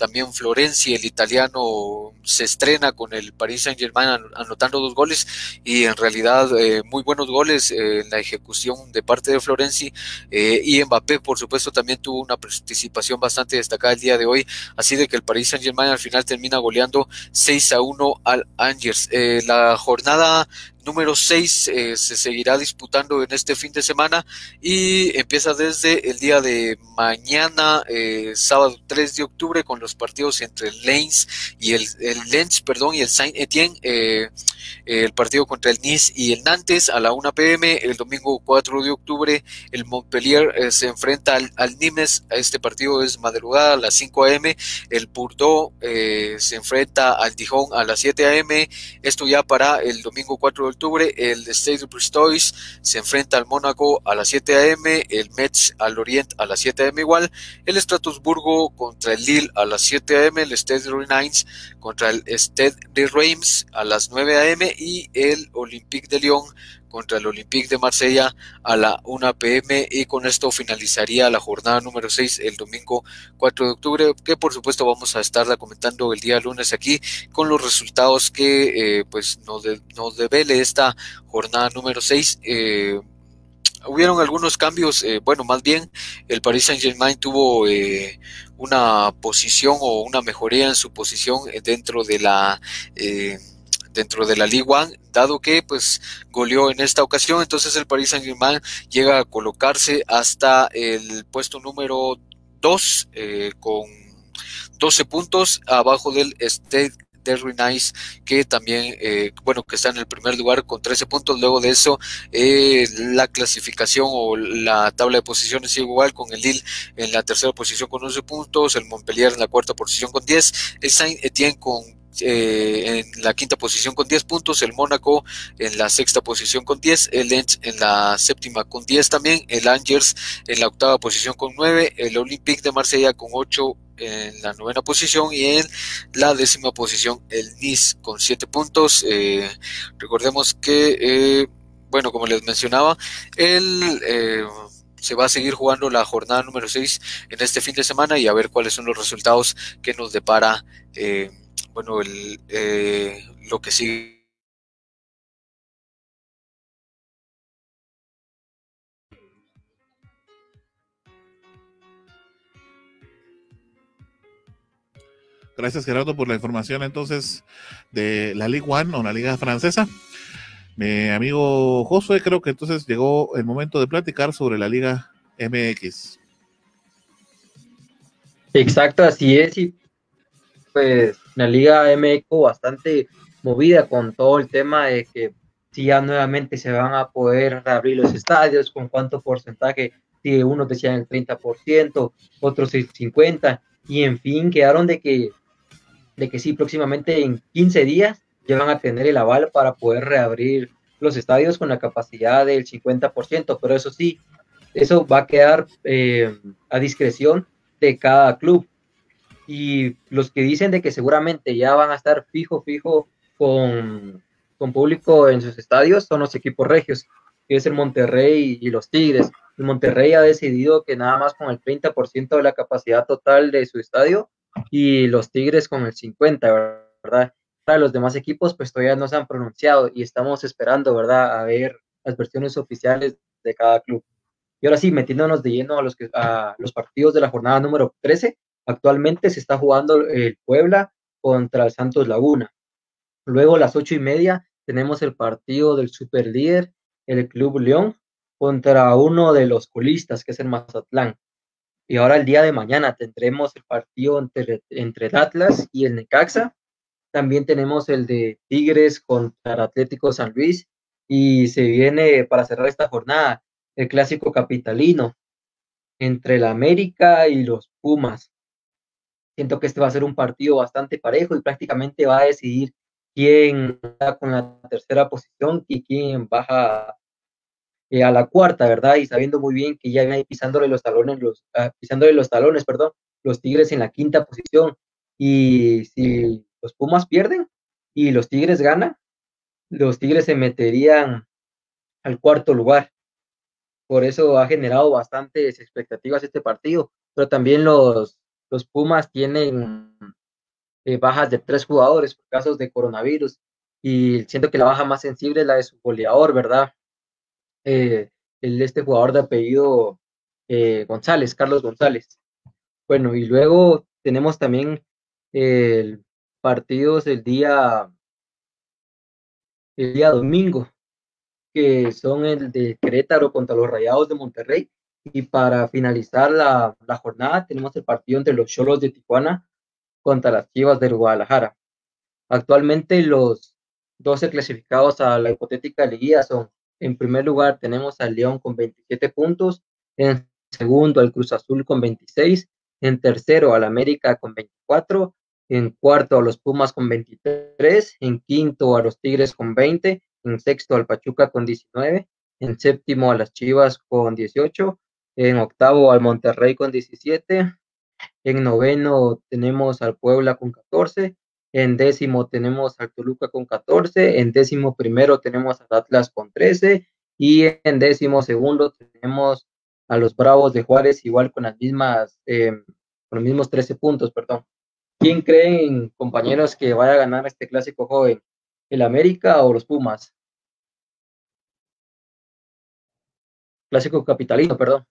también Florenzi, el italiano, se estrena con el Paris Saint Germain anotando dos goles y en realidad eh, muy buenos goles eh, en la ejecución de parte de Florenzi eh, y Mbappé por supuesto también tuvo una participación bastante destacada el día de hoy, así de que el Paris Saint Germain al final termina goleando 6 a 1 al Angers. la jornada número 6 eh, se seguirá disputando en este fin de semana y empieza desde el día de mañana, eh, sábado 3 de octubre, con los partidos entre el Lens y el, el Lens, perdón, y el Saint Etienne, eh, el partido contra el Nice y el Nantes a la 1 pm, el domingo 4 de octubre, el Montpellier se enfrenta al, al, Nimes, este partido es madrugada a las 5 am, el Bordeaux se enfrenta al Dijon a las 7 am, esto ya para el domingo 4 de octubre, el Stade Bristois se enfrenta al Mónaco a las 7 a.m., el Metz al Orient a las 7 a.m. igual, el Estratusburgo contra el Lille a las 7 a.m., el Stade Rennes contra el Stade de Reims a las 9 a.m. y el Olympique de Lyon contra el Olympique de Marsella a la 1 pm y con esto finalizaría la jornada número 6 el domingo 4 de octubre que por supuesto vamos a estarla comentando el día lunes aquí con los resultados que eh, pues nos, nos devele esta jornada número 6 eh, hubieron algunos cambios, eh, bueno, más bien el Paris Saint Germain tuvo una posición o una mejoría en su posición dentro de la dentro de la Ligue 1, dado que pues goleó en esta ocasión, entonces el Paris Saint-Germain llega a colocarse hasta el puesto número 2 eh, con 12 puntos abajo del Stade de Nice, que también, eh, bueno, que está en el primer lugar con 13 puntos. Luego de eso, eh, la clasificación o la tabla de posiciones sigue igual con el Lille en la tercera posición con 11 puntos, el Montpellier en la cuarta posición con 10, el Saint Etienne con eh, en la quinta posición con 10 puntos, el Mónaco en la sexta posición con 10, el Lens en la séptima con 10 también, el Angers en la octava posición con 9, el Olympique de Marsella con 8 en la novena posición y en la décima posición el Nice con 7 puntos. Eh, recordemos que, eh, bueno, como les mencionaba, el se va a seguir jugando la jornada número 6 en este fin de semana y a ver cuáles son los resultados que nos depara eh, bueno, el, eh, lo que sigue. Gracias Gerardo por la información entonces de la Ligue One o la Liga Francesa. Mi amigo Josué, creo que entonces llegó el momento de platicar sobre la Liga MX. Exacto, así es. Y pues la Liga MX bastante movida con todo el tema de que si ya nuevamente se van a poder reabrir los estadios, con cuánto porcentaje, si unos decían el 30%, otros el 50%, y en fin, quedaron de que, de que sí, próximamente en 15 días ya van a tener el aval para poder reabrir los estadios con la capacidad del 50%, pero eso sí, eso va a quedar eh, a discreción de cada club. Y los que dicen de que seguramente ya van a estar fijo, fijo con, con público en sus estadios son los equipos regios, que es el Monterrey y los Tigres. El Monterrey ha decidido que nada más con el 30% de la capacidad total de su estadio y los Tigres con el 50%, ¿verdad? Para los demás equipos, pues todavía no se han pronunciado y estamos esperando, ¿verdad?, a ver las versiones oficiales de cada club. Y ahora sí, metiéndonos de lleno a los, que, a los partidos de la jornada número 13, actualmente se está jugando el Puebla contra el Santos Laguna. Luego a las ocho y media tenemos el partido del superlíder, el Club León, contra uno de los colistas, que es el Mazatlán. Y ahora el día de mañana tendremos el partido entre, entre el Atlas y el Necaxa. También tenemos el de Tigres contra el Atlético San Luis. Y se viene para cerrar esta jornada el clásico capitalino entre el América y los Pumas. Siento que este va a ser un partido bastante parejo y prácticamente va a decidir quién está con la tercera posición y quién baja eh, a la cuarta, ¿verdad? Y sabiendo muy bien que ya viene pisándole los talones, los, ah, pisándole los talones, perdón, los Tigres en la quinta posición. Y si los Pumas pierden y los Tigres ganan, los Tigres se meterían al cuarto lugar. Por eso ha generado bastantes expectativas este partido. Pero también los, los Pumas tienen eh, bajas de tres jugadores por casos de coronavirus y siento que la baja más sensible es la de su goleador, ¿verdad? Eh, el, este jugador de apellido eh, González, Carlos González. Bueno, y luego tenemos también el partidos el día el día domingo, que son el de Querétaro contra los Rayados de Monterrey. Y para finalizar la, la jornada tenemos el partido entre los Cholos de Tijuana contra las Chivas del Guadalajara. Actualmente los 12 clasificados a la hipotética liguilla son, en primer lugar tenemos al León con 27 puntos, en segundo al Cruz Azul con 26, en tercero al América con 24, en cuarto a los Pumas con 23, en quinto a los Tigres con 20, en sexto al Pachuca con 19, en séptimo a las Chivas con 18, en octavo al Monterrey con 17, en noveno tenemos al Puebla con 14. En décimo tenemos al Toluca con 14. En décimo primero tenemos al Atlas con 13. Y en décimo segundo tenemos a los Bravos de Juárez igual con las mismas, em, con los mismos 13 puntos, perdón. ¿Quién creen, compañeros, que vaya a ganar este clásico joven? ¿El América o los Pumas? Clásico capitalino, perdón.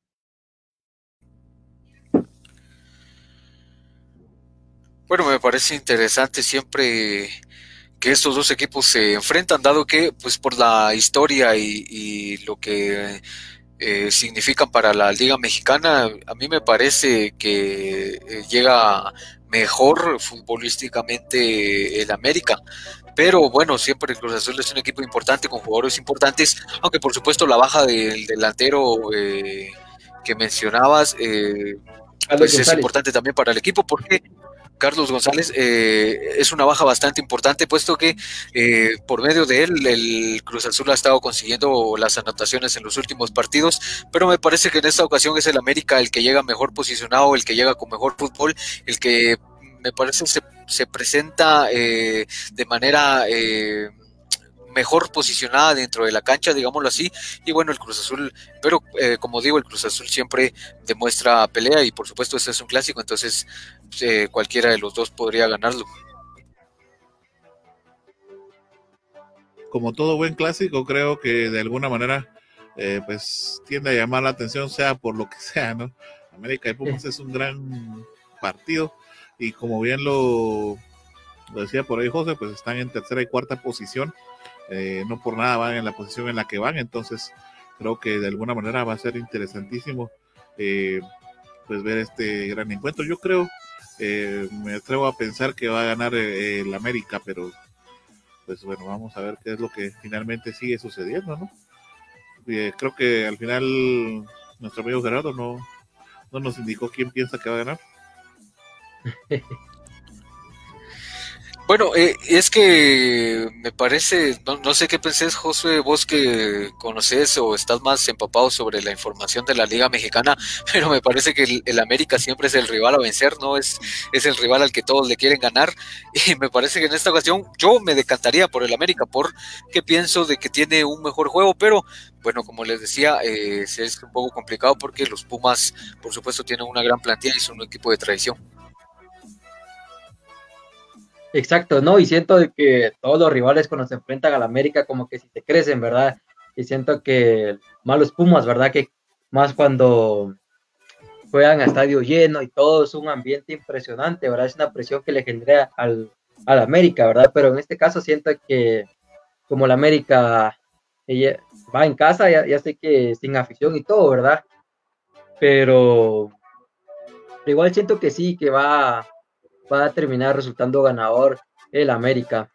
Bueno, me parece interesante siempre que estos dos equipos se enfrentan, dado que, pues, por la historia y, lo que eh, significan para la Liga Mexicana, a mí me parece que eh, llega mejor futbolísticamente el América. Pero bueno, siempre el Cruz Azul es un equipo importante con jugadores importantes, aunque por supuesto la baja del delantero eh, que mencionabas pues es importante también para el equipo porque Carlos González eh, es una baja bastante importante, puesto que eh, por medio de él el Cruz Azul ha estado consiguiendo las anotaciones en los últimos partidos, pero me parece que en esta ocasión es el América el que llega mejor posicionado, el que llega con mejor fútbol, el que me parece se, se presenta eh, de manera mejor posicionada dentro de la cancha, digámoslo así, y bueno, el Cruz Azul, pero eh, como digo, el Cruz Azul siempre demuestra pelea y por supuesto este es un clásico, entonces eh, cualquiera de los dos podría ganarlo. Como todo buen clásico, creo que de alguna manera eh, pues tiende a llamar la atención, sea por lo que sea, ¿no? América de Pumas es un gran partido y como bien lo, decía por ahí José, pues están en tercera y cuarta posición, eh, no por nada van en la posición en la que van, entonces creo que de alguna manera va a ser interesantísimo eh, pues ver este gran encuentro. Yo creo, eh, me atrevo a pensar que va a ganar el América, pero pues bueno, vamos a ver qué es lo que finalmente sigue sucediendo, ¿no? creo que al final nuestro amigo Gerardo no, no nos indicó quién piensa que va a ganar. Bueno, eh, es que me parece, no, sé qué pensés, José, vos que conoces o estás más empapado sobre la información de la Liga Mexicana, pero me parece que el, América siempre es el rival a vencer, ¿no? Es, es el rival al que todos le quieren ganar. Y me parece que en esta ocasión yo me decantaría por el América, porque pienso de que tiene un mejor juego, pero bueno, como les decía, eh, es un poco complicado porque los Pumas, por supuesto, tienen una gran plantilla y son un equipo de tradición. Exacto, ¿no? Y siento que todos los rivales cuando se enfrentan a la América como que si te crecen, ¿verdad? Y siento que malos Pumas, ¿verdad? Que más cuando juegan a estadio lleno y todo es un ambiente impresionante, ¿verdad? Es una presión que le genera al, al América, ¿verdad? Pero en este caso siento que como la América ella va en casa, ya, ya sé que sin afición y todo, ¿verdad? Pero igual siento que sí, que va va a terminar resultando ganador el América.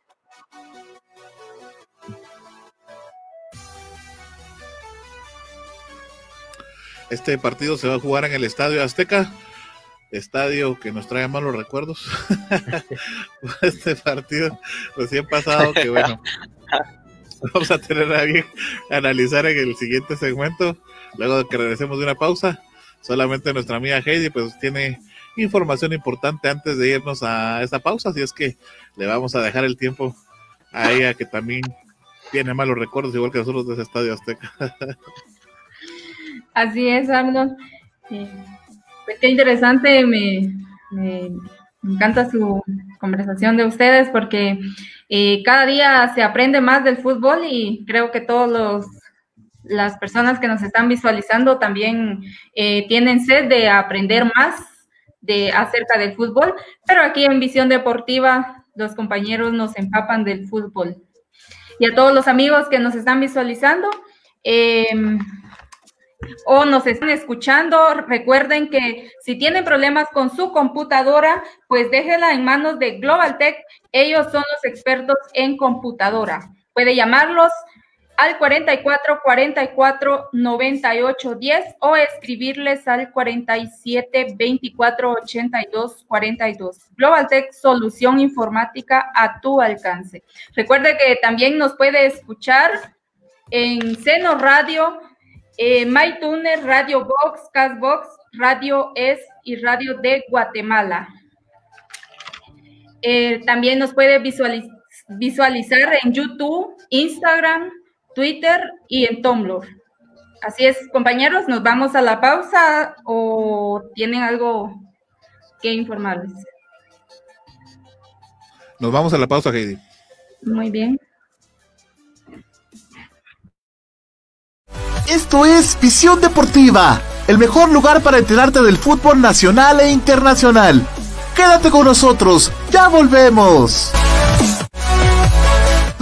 Este partido se va a jugar en el Estadio Azteca, estadio que nos trae malos recuerdos. este partido recién pasado, que bueno, vamos a tener a bien analizar en el siguiente segmento, luego de que regresemos de una pausa. Solamente nuestra amiga Heidi pues tiene información importante antes de irnos a esa pausa, así es que le vamos a dejar el tiempo a ella que también tiene malos recuerdos, igual que nosotros de ese estadio Azteca. Así es, Arnold. Eh, pues qué interesante, me, me, encanta su conversación de ustedes porque eh, cada día se aprende más del fútbol y creo que todos los las personas que nos están visualizando también eh, tienen sed de aprender más de acerca del fútbol, pero aquí en Visión Deportiva los compañeros nos empapan del fútbol. Y a todos los amigos que nos están visualizando em, o nos están escuchando, recuerden que si tienen problemas con su computadora, pues déjela en manos de Global Tech. Ellos son los expertos en computadora. Puede llamarlos al 44 44 98 10 o escribirles al 47 24 82 42. Global Tech, solución informática a tu alcance. Recuerde que también nos puede escuchar en Seno Radio, eh, MyTuner, Radio Box, Castbox, Radio Es y Radio de Guatemala. Eh, también nos puede visualizar en YouTube, Instagram, Twitter y en Tumblr. Así es, compañeros, nos vamos a la pausa o tienen algo que informarles. Nos vamos a la pausa, Heidi. Muy bien. Esto es Visión Deportiva, el mejor lugar para enterarte del fútbol nacional e internacional. Quédate con nosotros, ya volvemos.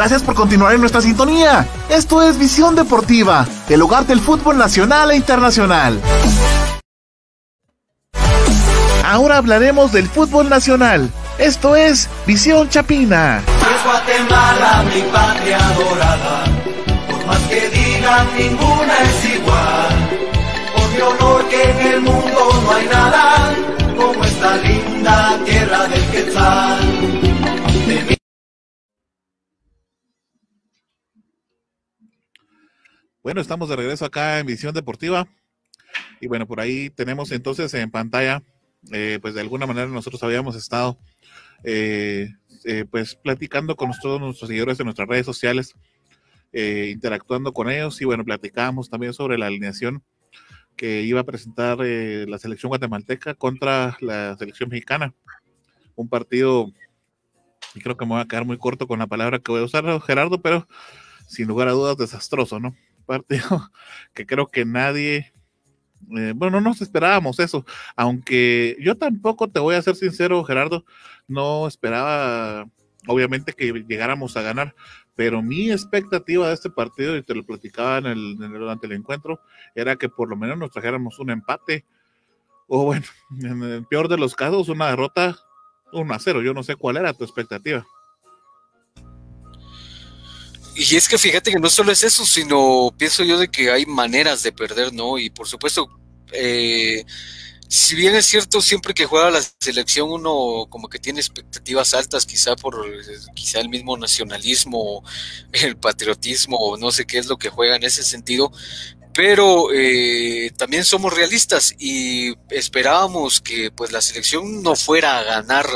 Gracias por continuar en nuestra sintonía. Esto es Visión Deportiva, el hogar del fútbol nacional e internacional. Ahora hablaremos del fútbol nacional. Esto es Visión Chapina. Es Guatemala, mi patria dorada. Por más que digan, ninguna es igual. Por mi honor que en el mundo no hay nada como esta linda tierra del Quetzal. Bueno, estamos de regreso acá en Visión Deportiva. Y bueno, por ahí tenemos entonces en pantalla, eh, pues de alguna manera nosotros habíamos estado eh, eh, pues platicando con todos nuestros seguidores en nuestras redes sociales, interactuando con ellos y bueno, platicábamos también sobre la alineación que iba a presentar la selección guatemalteca contra la selección mexicana. Un partido, y creo que me voy a quedar muy corto con la palabra que voy a usar, Gerardo, pero sin lugar a dudas desastroso, ¿no? Partido que creo que nadie, eh, bueno, no nos esperábamos eso, aunque yo tampoco te voy a ser sincero, Gerardo, no esperaba, obviamente, que llegáramos a ganar, pero mi expectativa de este partido, y te lo platicaba en el, durante el encuentro, era que por lo menos nos trajéramos un empate, o bueno, en el peor de los casos, una derrota 1 a 0, yo no sé cuál era tu expectativa. Y es que fíjate que no solo es eso, sino pienso yo de que hay maneras de perder, ¿no? Y por supuesto, eh, si bien es cierto, siempre que juega la selección uno como que tiene expectativas altas, quizá por quizá el mismo nacionalismo, el patriotismo, o no sé qué es lo que juega en ese sentido, pero eh, también somos realistas y esperábamos que pues la selección no fuera a ganar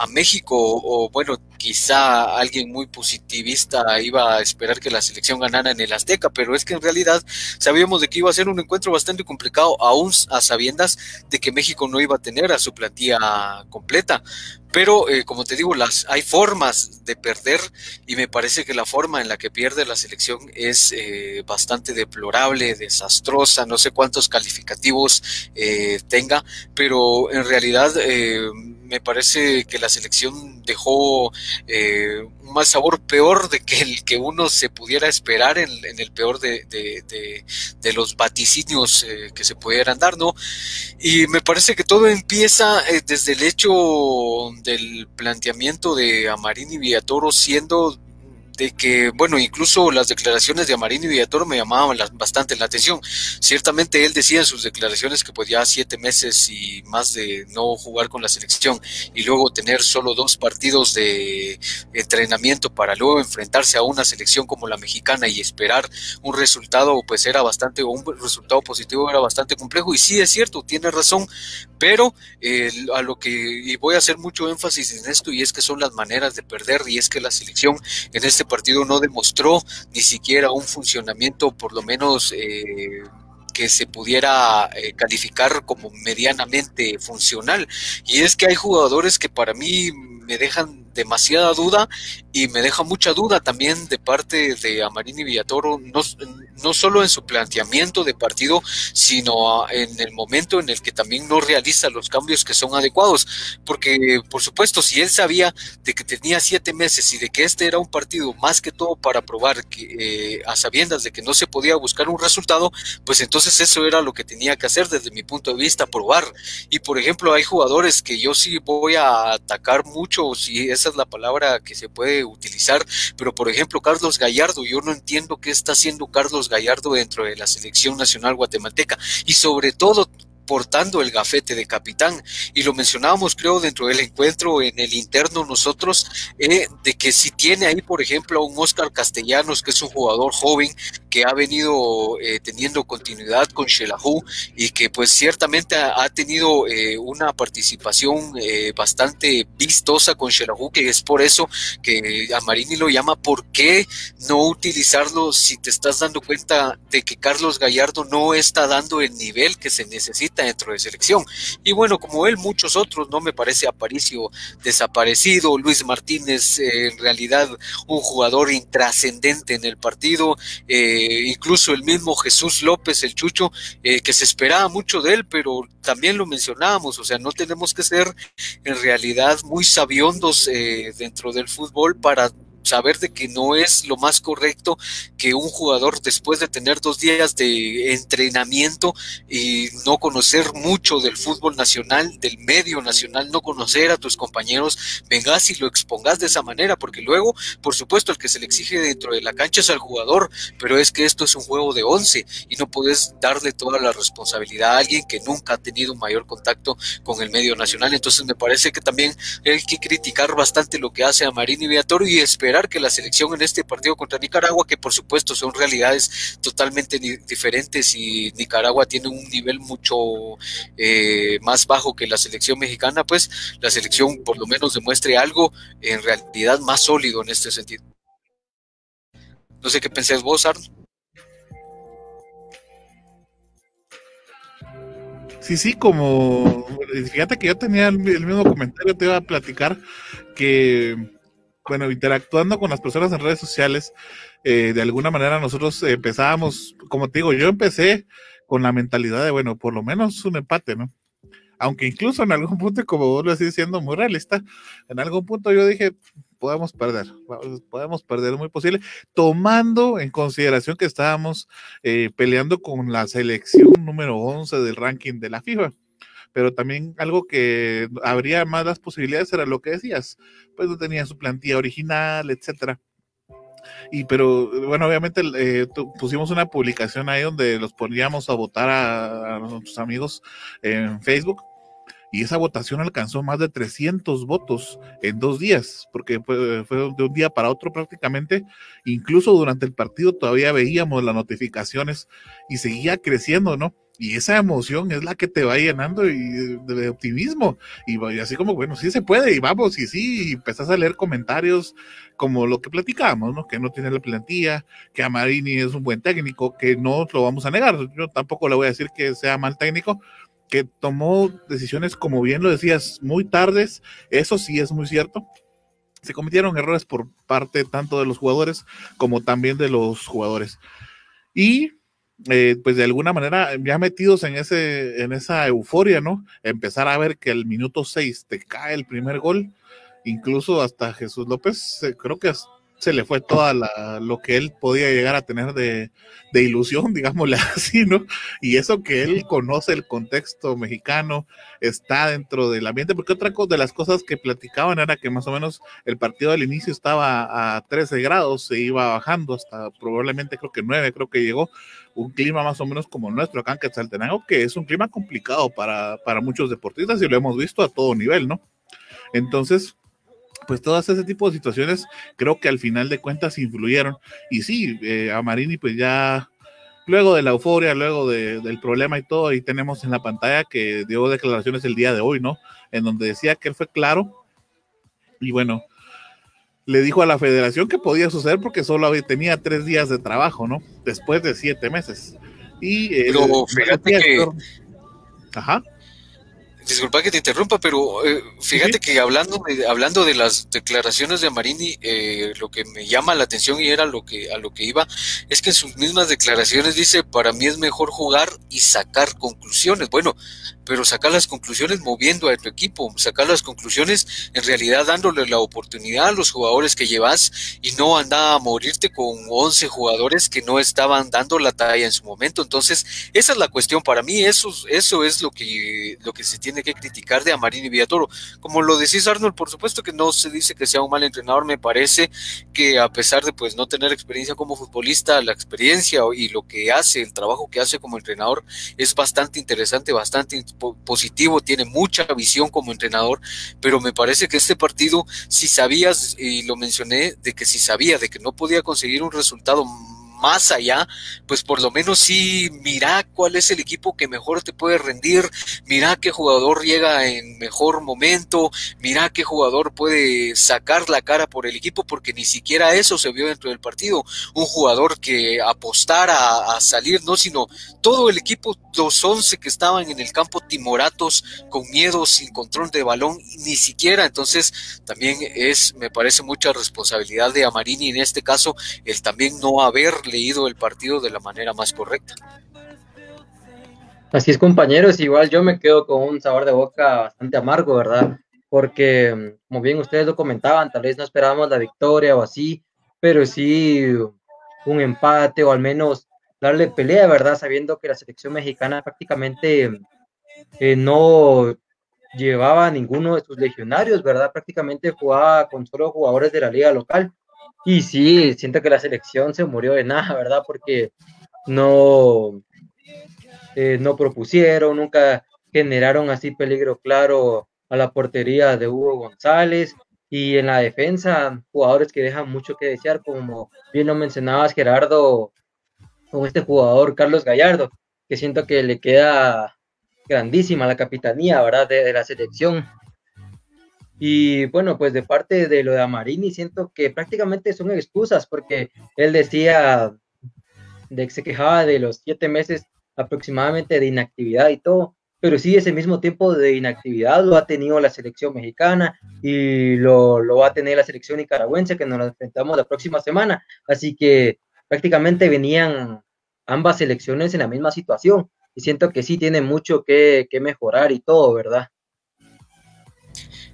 a México o bueno quizá alguien muy positivista iba a esperar que la selección ganara en el Azteca, pero es que en realidad sabíamos de que iba a ser un encuentro bastante complicado, aún a sabiendas de que México no iba a tener a su plantilla completa. Pero, eh, como te digo, las, hay formas de perder y me parece que la forma en la que pierde la selección es eh, bastante deplorable, desastrosa, no sé cuántos calificativos eh, tenga, pero en realidad me parece que la selección dejó eh, un sabor peor de que el que uno se pudiera esperar en, el peor de, los vaticinios eh, que se pudieran dar, ¿no? Y me parece que todo empieza eh, desde el hecho del planteamiento de Amarini Villatoro siendo de que, bueno, incluso las declaraciones de Amarini y Villatoro me llamaban bastante la atención. Ciertamente él decía en sus declaraciones que podía siete meses y más de no jugar con la selección y luego tener solo dos partidos de entrenamiento para luego enfrentarse a una selección como la mexicana y esperar un resultado, pues era bastante, un resultado positivo era bastante complejo. Y sí es cierto, tiene razón, pero eh, a lo que, y voy a hacer mucho énfasis en esto, y es que son las maneras de perder, y es que la selección en este partido no demostró ni siquiera un funcionamiento por lo menos eh, que se pudiera eh, calificar como medianamente funcional. Y es que hay jugadores que para mí me dejan demasiada duda y me deja mucha duda también de parte de Amarini Villatoro, no, no solo en su planteamiento de partido, sino en el momento en el que también no realiza los cambios que son adecuados. Porque, por supuesto, si él sabía de que tenía siete meses y de que este era un partido más que todo para probar que eh, a sabiendas de que no se podía buscar un resultado, pues entonces eso era lo que tenía que hacer desde mi punto de vista, probar. Y por ejemplo, hay jugadores que yo sí voy a atacar mucho, si esa es la palabra que se puede utilizar, pero por ejemplo, Carlos Gallardo, yo no entiendo qué está haciendo Carlos Gallardo dentro de la selección nacional guatemalteca y sobre todo portando el gafete de capitán. Y lo mencionábamos, creo, dentro del encuentro en el interno nosotros, eh, de que si tiene ahí, por ejemplo, a un Oscar Castellanos, que es un jugador joven que ha venido eh, teniendo continuidad con Shelahu y que pues ciertamente ha, tenido eh, una participación bastante vistosa con Shelahu, que es por eso que a Marini lo llama, ¿por qué no utilizarlo si te estás dando cuenta de que Carlos Gallardo no está dando el nivel que se necesita? Dentro de selección. Y bueno, como él, muchos otros, no me parece Aparicio desaparecido, Luis Martínez eh, en realidad un jugador intrascendente en el partido, eh, incluso el mismo Jesús López, el Chucho, eh, que se esperaba mucho de él, pero también lo mencionábamos, o sea, no tenemos que ser en realidad muy sabiondos dentro del fútbol para saber de que no es lo más correcto que un jugador después de tener dos días de entrenamiento y no conocer mucho del fútbol nacional, del medio nacional, no conocer a tus compañeros, vengas y lo expongas de esa manera, porque luego, por supuesto, el que se le exige dentro de la cancha es al jugador, pero es que esto es un juego de once y no puedes darle toda la responsabilidad a alguien que nunca ha tenido mayor contacto con el medio nacional. Entonces me parece que también hay que criticar bastante lo que hace a Marín y Beatorio y esperar que la selección en este partido contra Nicaragua, que por supuesto son realidades totalmente diferentes y Nicaragua tiene un nivel mucho eh, más bajo que la selección mexicana, pues la selección por lo menos demuestre algo en realidad más sólido en este sentido. No sé qué pensás vos, Arno. Sí, sí, como fíjate que yo tenía el mismo comentario, te iba a platicar que bueno, interactuando con las personas en redes sociales, eh, de alguna manera nosotros empezábamos, como te digo, yo empecé con la mentalidad de, bueno, por lo menos un empate, ¿no? Aunque incluso en algún punto, como vos lo decís siendo muy realista, en algún punto yo dije, podemos perder, podemos perder, muy posible, tomando en consideración que estábamos eh, peleando con la selección número 11 del ranking de la FIFA pero también algo que habría más las posibilidades era lo que decías, pues no tenía su plantilla original, etcétera. Y pero bueno, obviamente eh, pusimos una publicación ahí donde los poníamos a votar a, nuestros amigos en Facebook y esa votación alcanzó más de 300 votos en dos días, porque fue, fue, de un día para otro prácticamente, incluso durante el partido todavía veíamos las notificaciones y seguía creciendo, ¿no? Y esa emoción es la que te va llenando y de, optimismo. Y, así como bueno sí se puede y vamos y sí y empezás a leer comentarios como lo que platicamos no que no tiene la plantilla que Amarini es un buen técnico que no lo vamos a negar. Yo tampoco le voy a decir que sea mal técnico que tomó decisiones como bien lo decías muy tardes. Eso sí es muy cierto. Se cometieron errores por parte tanto de los jugadores como también de los jugadores. Y eh, pues de alguna manera ya metidos en, ese, en esa euforia, ¿no? Empezar a ver que el minuto 6 te cae el primer gol, incluso hasta Jesús López, creo que se le fue toda la, lo que él podía llegar a tener de, ilusión, digámosle así, ¿no? Y eso que él conoce el contexto mexicano, está dentro del ambiente, porque otra de las cosas que platicaban era que más o menos el partido al inicio estaba a 13 grados, se iba bajando hasta probablemente creo que 9, creo que llegó, un clima más o menos como nuestro acá en Quetzaltenango, que es un clima complicado para, para muchos deportistas y lo hemos visto a todo nivel, ¿no? Entonces, pues todas ese tipo de situaciones creo que al final de cuentas influyeron. Y sí, eh, a Marini pues ya luego de la euforia, luego del problema y todo, ahí tenemos en la pantalla que dio declaraciones el día de hoy, ¿no? En donde decía que él fue claro. Y bueno, le dijo a la federación que podía suceder porque solo tenía tres días de trabajo, ¿no? Después de siete meses. Y Pero fíjate que... Ajá Disculpa que te interrumpa, pero eh, fíjate que hablando de, hablando de las declaraciones de Marini, eh, lo que me llama la atención y era lo que a lo que iba es que en sus mismas declaraciones dice para mí es mejor jugar y sacar conclusiones. Bueno, pero sacar las conclusiones moviendo a tu equipo, sacar las conclusiones en realidad dándole la oportunidad a los jugadores que llevas y no andar a morirte con 11 jugadores que no estaban dando la talla en su momento. Entonces, esa es la cuestión para mí, eso, eso es lo que, lo que se tiene que criticar de Amarini Villatoro. Como lo decís Arnold, por supuesto que no se dice que sea un mal entrenador, me parece que a pesar de pues no tener experiencia como futbolista, la experiencia y lo que hace, el trabajo que hace como entrenador es bastante interesante, bastante positivo, tiene mucha visión como entrenador, pero me parece que este partido, si sabías, y lo mencioné, de que si sabía de que no podía conseguir un resultado más allá, pues por lo menos sí mira cuál es el equipo que mejor te puede rendir, mira qué jugador llega en mejor momento, mira qué jugador puede sacar la cara por el equipo, porque ni siquiera eso se vio dentro del partido. Un jugador que apostara a, salir, no, sino todo el equipo, los 11 que estaban en el campo timoratos, con miedo, sin control de balón, ni siquiera. Entonces, también es, me parece, mucha responsabilidad de Amarini en este caso, el también no haber leído el partido de la manera más correcta. Así es, compañeros, igual yo me quedo con un sabor de boca bastante amargo, ¿verdad? Porque, como bien ustedes lo comentaban, tal vez no esperábamos la victoria o así, pero sí un empate o al menos darle pelea, ¿verdad? Sabiendo que la selección mexicana prácticamente eh, no llevaba ninguno de sus legionarios, ¿verdad? Prácticamente jugaba con solo jugadores de la liga local. Y sí, siento que la selección se murió de nada, ¿verdad? Porque no, eh, no propusieron, nunca generaron así peligro claro a la portería de Hugo González. Y en la defensa, jugadores que dejan mucho que desear, como bien lo mencionabas, Gerardo, con este jugador Carlos Gallardo, que siento que le queda grandísima la capitanía, ¿verdad? de la selección. Y bueno, pues de parte de lo de Amarini, siento que prácticamente son excusas, porque él decía de que se quejaba de los siete meses aproximadamente de inactividad y todo, pero sí ese mismo tiempo de inactividad lo ha tenido la selección mexicana y lo, lo va a tener la selección nicaragüense que nos enfrentamos la próxima semana. Así que prácticamente venían ambas selecciones en la misma situación y siento que sí tiene mucho que, que mejorar y todo, ¿verdad?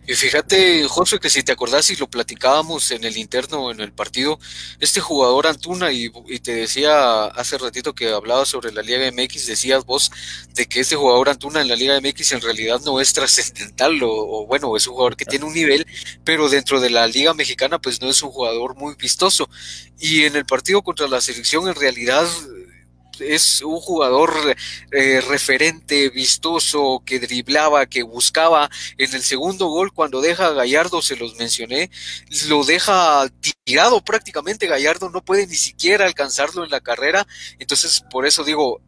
Y fíjate, José, que si te acordás y lo platicábamos en el interno, en el partido, este jugador Antuna, y, te decía hace ratito que hablaba sobre la Liga MX, decías vos de que este jugador Antuna en la Liga MX en realidad no es trascendental, o, o, bueno, es un jugador que tiene un nivel, pero dentro de la Liga Mexicana pues no es un jugador muy vistoso. Y en el partido contra la selección en realidad es un jugador eh, referente, vistoso, que driblaba, que buscaba. En el segundo gol, cuando deja a Gallardo, se los mencioné, lo deja tirado prácticamente. Gallardo no puede ni siquiera alcanzarlo en la carrera. Entonces, por eso digo,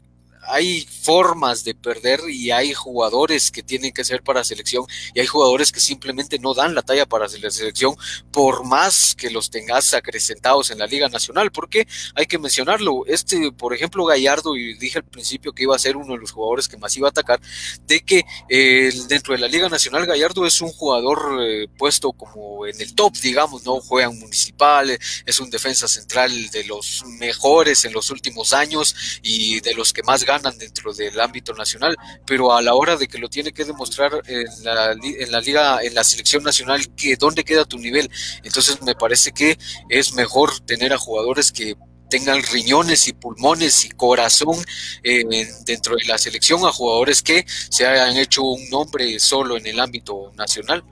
hay formas de perder y hay jugadores que tienen que ser para selección y hay jugadores que simplemente no dan la talla para la selección por más que los tengas acrecentados en la Liga Nacional, porque hay que mencionarlo, este, por ejemplo, Gallardo, y dije al principio que iba a ser uno de los jugadores que más iba a atacar, de que eh, dentro de la Liga Nacional Gallardo es un jugador eh, puesto como en el top, digamos, no juega en municipal, es un defensa central de los mejores en los últimos años y de los que más dentro del ámbito nacional, pero a la hora de que lo tiene que demostrar en la, en la liga, en la selección nacional, que dónde queda tu nivel. Entonces me parece que es mejor tener a jugadores que tengan riñones y pulmones y corazón eh, dentro de la selección a jugadores que se hayan hecho un nombre solo en el ámbito nacional.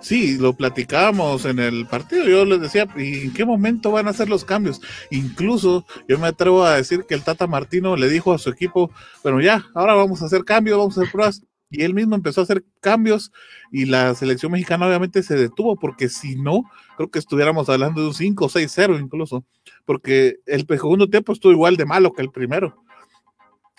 Sí, lo platicábamos en el partido. Yo les decía, ¿y en qué momento van a hacer los cambios? Incluso yo me atrevo a decir que el Tata Martino le dijo a su equipo, bueno, ya, ahora vamos a hacer cambios, vamos a hacer pruebas. Y él mismo empezó a hacer cambios y la selección mexicana obviamente se detuvo porque si no, creo que estuviéramos hablando de un 5 o 6-0 incluso, porque el segundo tiempo estuvo igual de malo que el primero.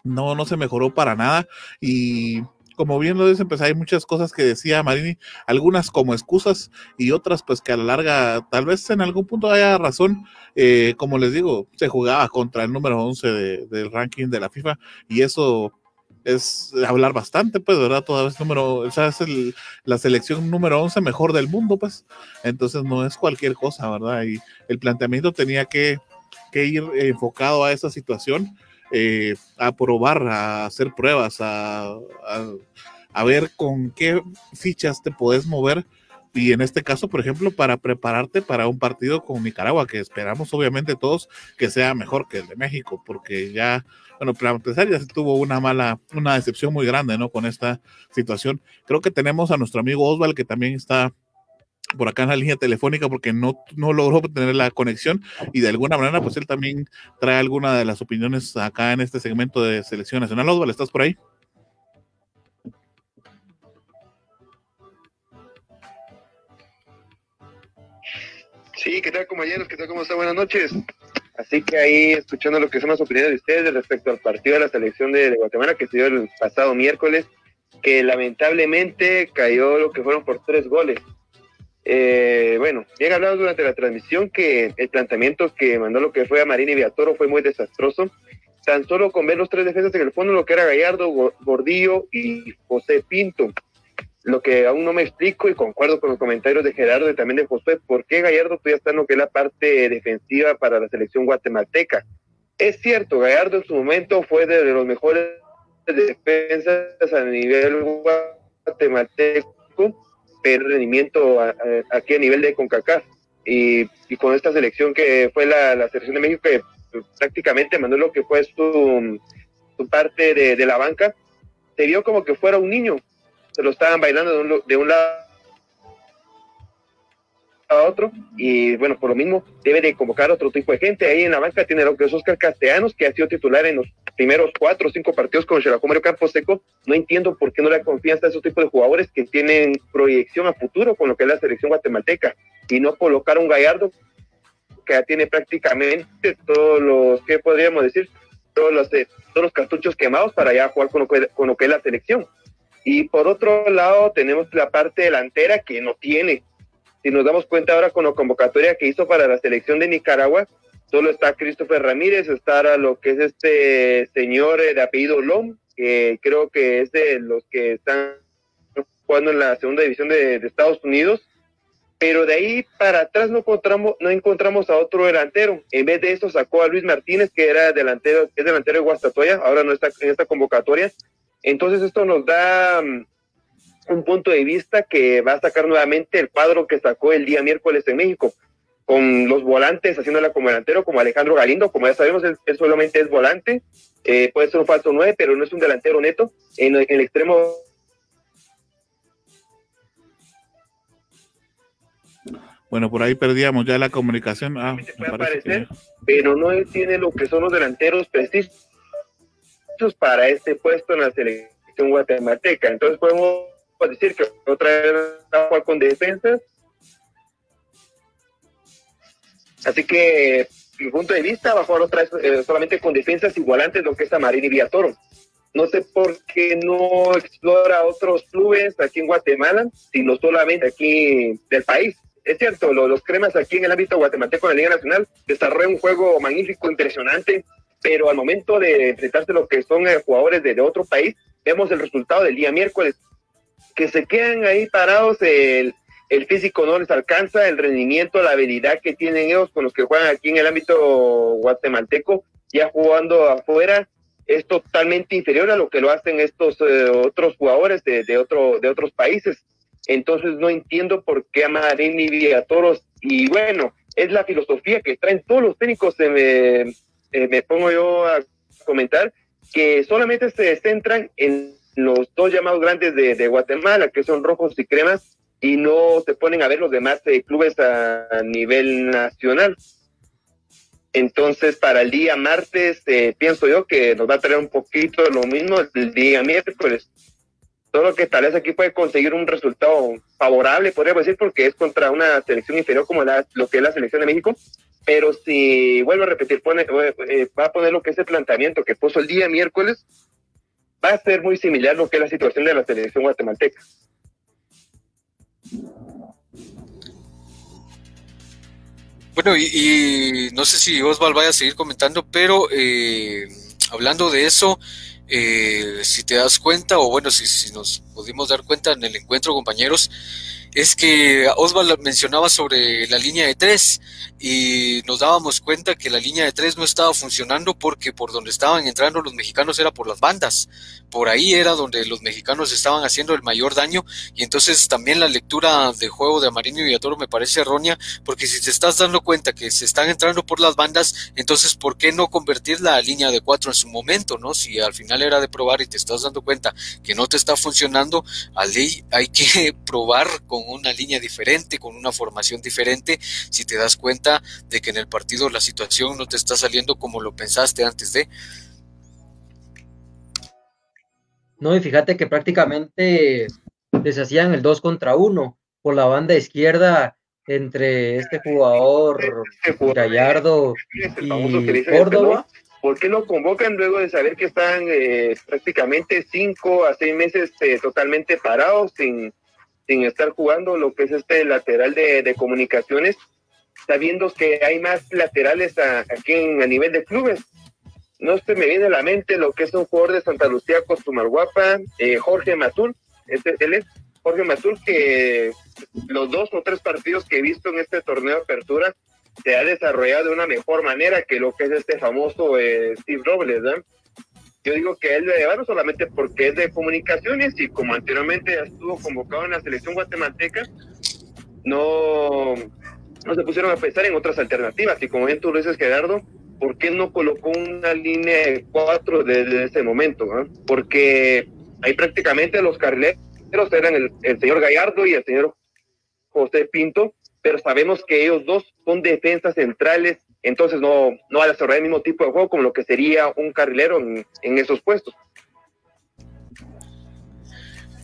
No, no se mejoró para nada y como bien lo dicen, pues hay muchas cosas que decía Marini, algunas como excusas y otras pues que a la larga tal vez en algún punto haya razón. Eh, como les digo, se jugaba contra el número 11 del ranking de la FIFA y eso es hablar bastante, pues, ¿verdad? Toda vez número, o es el, la selección número 11 mejor del mundo, pues. Entonces no es cualquier cosa, ¿verdad? Y el planteamiento tenía que, que ir enfocado a esa situación, eh, a probar, a hacer pruebas, a, a, ver con qué fichas te puedes mover y en este caso, por ejemplo, para prepararte para un partido con Nicaragua, que esperamos obviamente todos que sea mejor que el de México, porque ya, bueno, para empezar ya se tuvo una mala, una decepción muy grande, ¿no? Con esta situación. Creo que tenemos a nuestro amigo Osval, que también está por acá en la línea telefónica porque no, no logró tener la conexión y de alguna manera pues él también trae alguna de las opiniones acá en este segmento de selección nacional. Osval, ¿estás por ahí? Sí, ¿qué tal compañeros? ¿Qué tal? ¿Cómo están? Buenas noches. Así que ahí escuchando lo que son las opiniones de ustedes respecto al partido de la selección de, de Guatemala que se dio el pasado miércoles, que lamentablemente cayó lo que fueron por tres goles. Eh, bueno, bien hablado durante la transmisión que el planteamiento que mandó lo que fue a Marín y Viatoro fue muy desastroso. Tan solo con ver los tres defensas en el fondo, lo que era Gallardo, Gordillo y José Pinto lo que aún no me explico y concuerdo con los comentarios de Gerardo y también de José, ¿por qué Gallardo todavía está en lo que es la parte defensiva para la selección guatemalteca? Es cierto, Gallardo en su momento fue de los mejores defensas a nivel guatemalteco, pero rendimiento aquí a nivel de CONCACAF. Y, con esta selección que fue la, selección de México, que prácticamente mandó lo que fue su, su parte de, de la banca, se vio como que fuera un niño, se lo estaban bailando de un, de un lado a otro y bueno, por lo mismo debe de convocar otro tipo de gente. Ahí en la banca tiene lo que es Oscar Castellanos, que ha sido titular en los primeros cuatro o cinco partidos con Xeracomario Campos Seco. No entiendo por qué no le confianza a esos tipos de jugadores que tienen proyección a futuro con lo que es la selección guatemalteca y no colocar un Gallardo que ya tiene prácticamente todos los, ¿qué podríamos decir? Todos los, eh, todos los cartuchos quemados para ya jugar con lo, que, con lo que es la selección. Y por otro lado, tenemos la parte delantera que no tiene. Si nos damos cuenta ahora con la convocatoria que hizo para la selección de Nicaragua, solo está Christopher Ramírez, está lo que es este señor de apellido Lom, que creo que es de los que están jugando en la segunda división de, de Estados Unidos. Pero de ahí para atrás no encontramos, no encontramos a otro delantero. En vez de eso sacó a Luis Martínez, que era delantero, es delantero de Guastatoya, ahora no está en esta convocatoria. Entonces esto nos da um, un punto de vista que va a sacar nuevamente el cuadro que sacó el día miércoles en México, con los volantes haciéndola como delantero, como Alejandro Galindo, como ya sabemos, él, él solamente es volante, eh, puede ser un falso 9, pero no es un delantero neto. En, en el extremo Bueno, por ahí perdíamos ya la comunicación. Ah, puede aparecer, que... pero no tiene lo que son los delanteros precisos para este puesto en la selección guatemalteca. Entonces podemos decir que otra vez va a jugar con defensas. Así que, mi punto de vista, va a jugar otra vez eh, solamente con defensas igualantes lo que es Amarín y Villatoro. No sé por qué no explora otros clubes aquí en Guatemala, sino solamente aquí del país. Es cierto, los, los cremas aquí en el ámbito guatemalteco de la Liga Nacional desarrollan un juego magnífico, impresionante, pero al momento de enfrentarse lo que son eh, jugadores de, de, otro país, vemos el resultado del día miércoles, que se quedan ahí parados, el, el, físico no les alcanza, el rendimiento, la habilidad que tienen ellos con los que juegan aquí en el ámbito guatemalteco, ya jugando afuera, es totalmente inferior a lo que lo hacen estos eh, otros jugadores de, de, otro, de otros países. Entonces no entiendo por qué a Marín y Villatoros, y bueno, es la filosofía que traen todos los técnicos eh, eh, me pongo yo a comentar que solamente se centran en los dos llamados grandes de, de, Guatemala, que son rojos y cremas, y no se ponen a ver los demás eh, clubes a, nivel nacional. Entonces, para el día martes, eh, pienso yo que nos va a traer un poquito lo mismo el día miércoles. Solo que tal vez aquí puede conseguir un resultado favorable, podríamos decir, porque es contra una selección inferior como la, lo que es la selección de México, pero si vuelvo a repetir, pone, eh, va a poner lo que es el planteamiento que puso el día miércoles, va a ser muy similar lo que es la situación de la selección guatemalteca. Bueno, y, no sé si Osval vaya a seguir comentando, pero eh, hablando de eso, eh, si te das cuenta, o bueno, si nos pudimos dar cuenta en el encuentro, compañeros, es que Osvaldo mencionaba sobre la línea de tres y nos dábamos cuenta que la línea de tres no estaba funcionando porque por donde estaban entrando los mexicanos era por las bandas. Por ahí era donde los mexicanos estaban haciendo el mayor daño y entonces también la lectura de juego de Marino y Villatoro me parece errónea porque si te estás dando cuenta que se están entrando por las bandas, entonces ¿por qué no convertir la línea de cuatro en su momento? ¿no? Si al final era de probar y te estás dando cuenta que no te está funcionando, hay que probar con una línea diferente, con una formación diferente, si te das cuenta de que en el partido la situación no te está saliendo como lo pensaste antes de. No, y fíjate que prácticamente deshacían el 2 contra 1 por la banda izquierda entre este jugador, este Gallardo y Córdoba. ¿Por qué lo convocan luego de saber que están eh, prácticamente cinco a seis meses eh, totalmente parados, sin, sin estar jugando lo que es este lateral de, comunicaciones, sabiendo que hay más laterales aquí a nivel de clubes. No se me viene a la mente lo que es un jugador de Santa Lucía, Costumarguapa, eh, Jorge Matul, este, él es Jorge Matul, que los dos o tres partidos que he visto en este torneo de apertura se ha desarrollado de una mejor manera que lo que es este famoso eh, Steve Robles, ¿no? Yo digo que él de llevar solamente porque es de comunicaciones y como anteriormente estuvo convocado en la selección guatemalteca, no, no se pusieron a pensar en otras alternativas. Y como bien tú lo dices, Gerardo, ¿por qué no colocó una línea de cuatro desde ese momento? Porque ahí prácticamente los carrileros eran el, el señor Gallardo y el señor José Pinto, pero sabemos que ellos dos son defensas centrales entonces no, no va a desarrollar el mismo tipo de juego como lo que sería un carrilero en, esos puestos.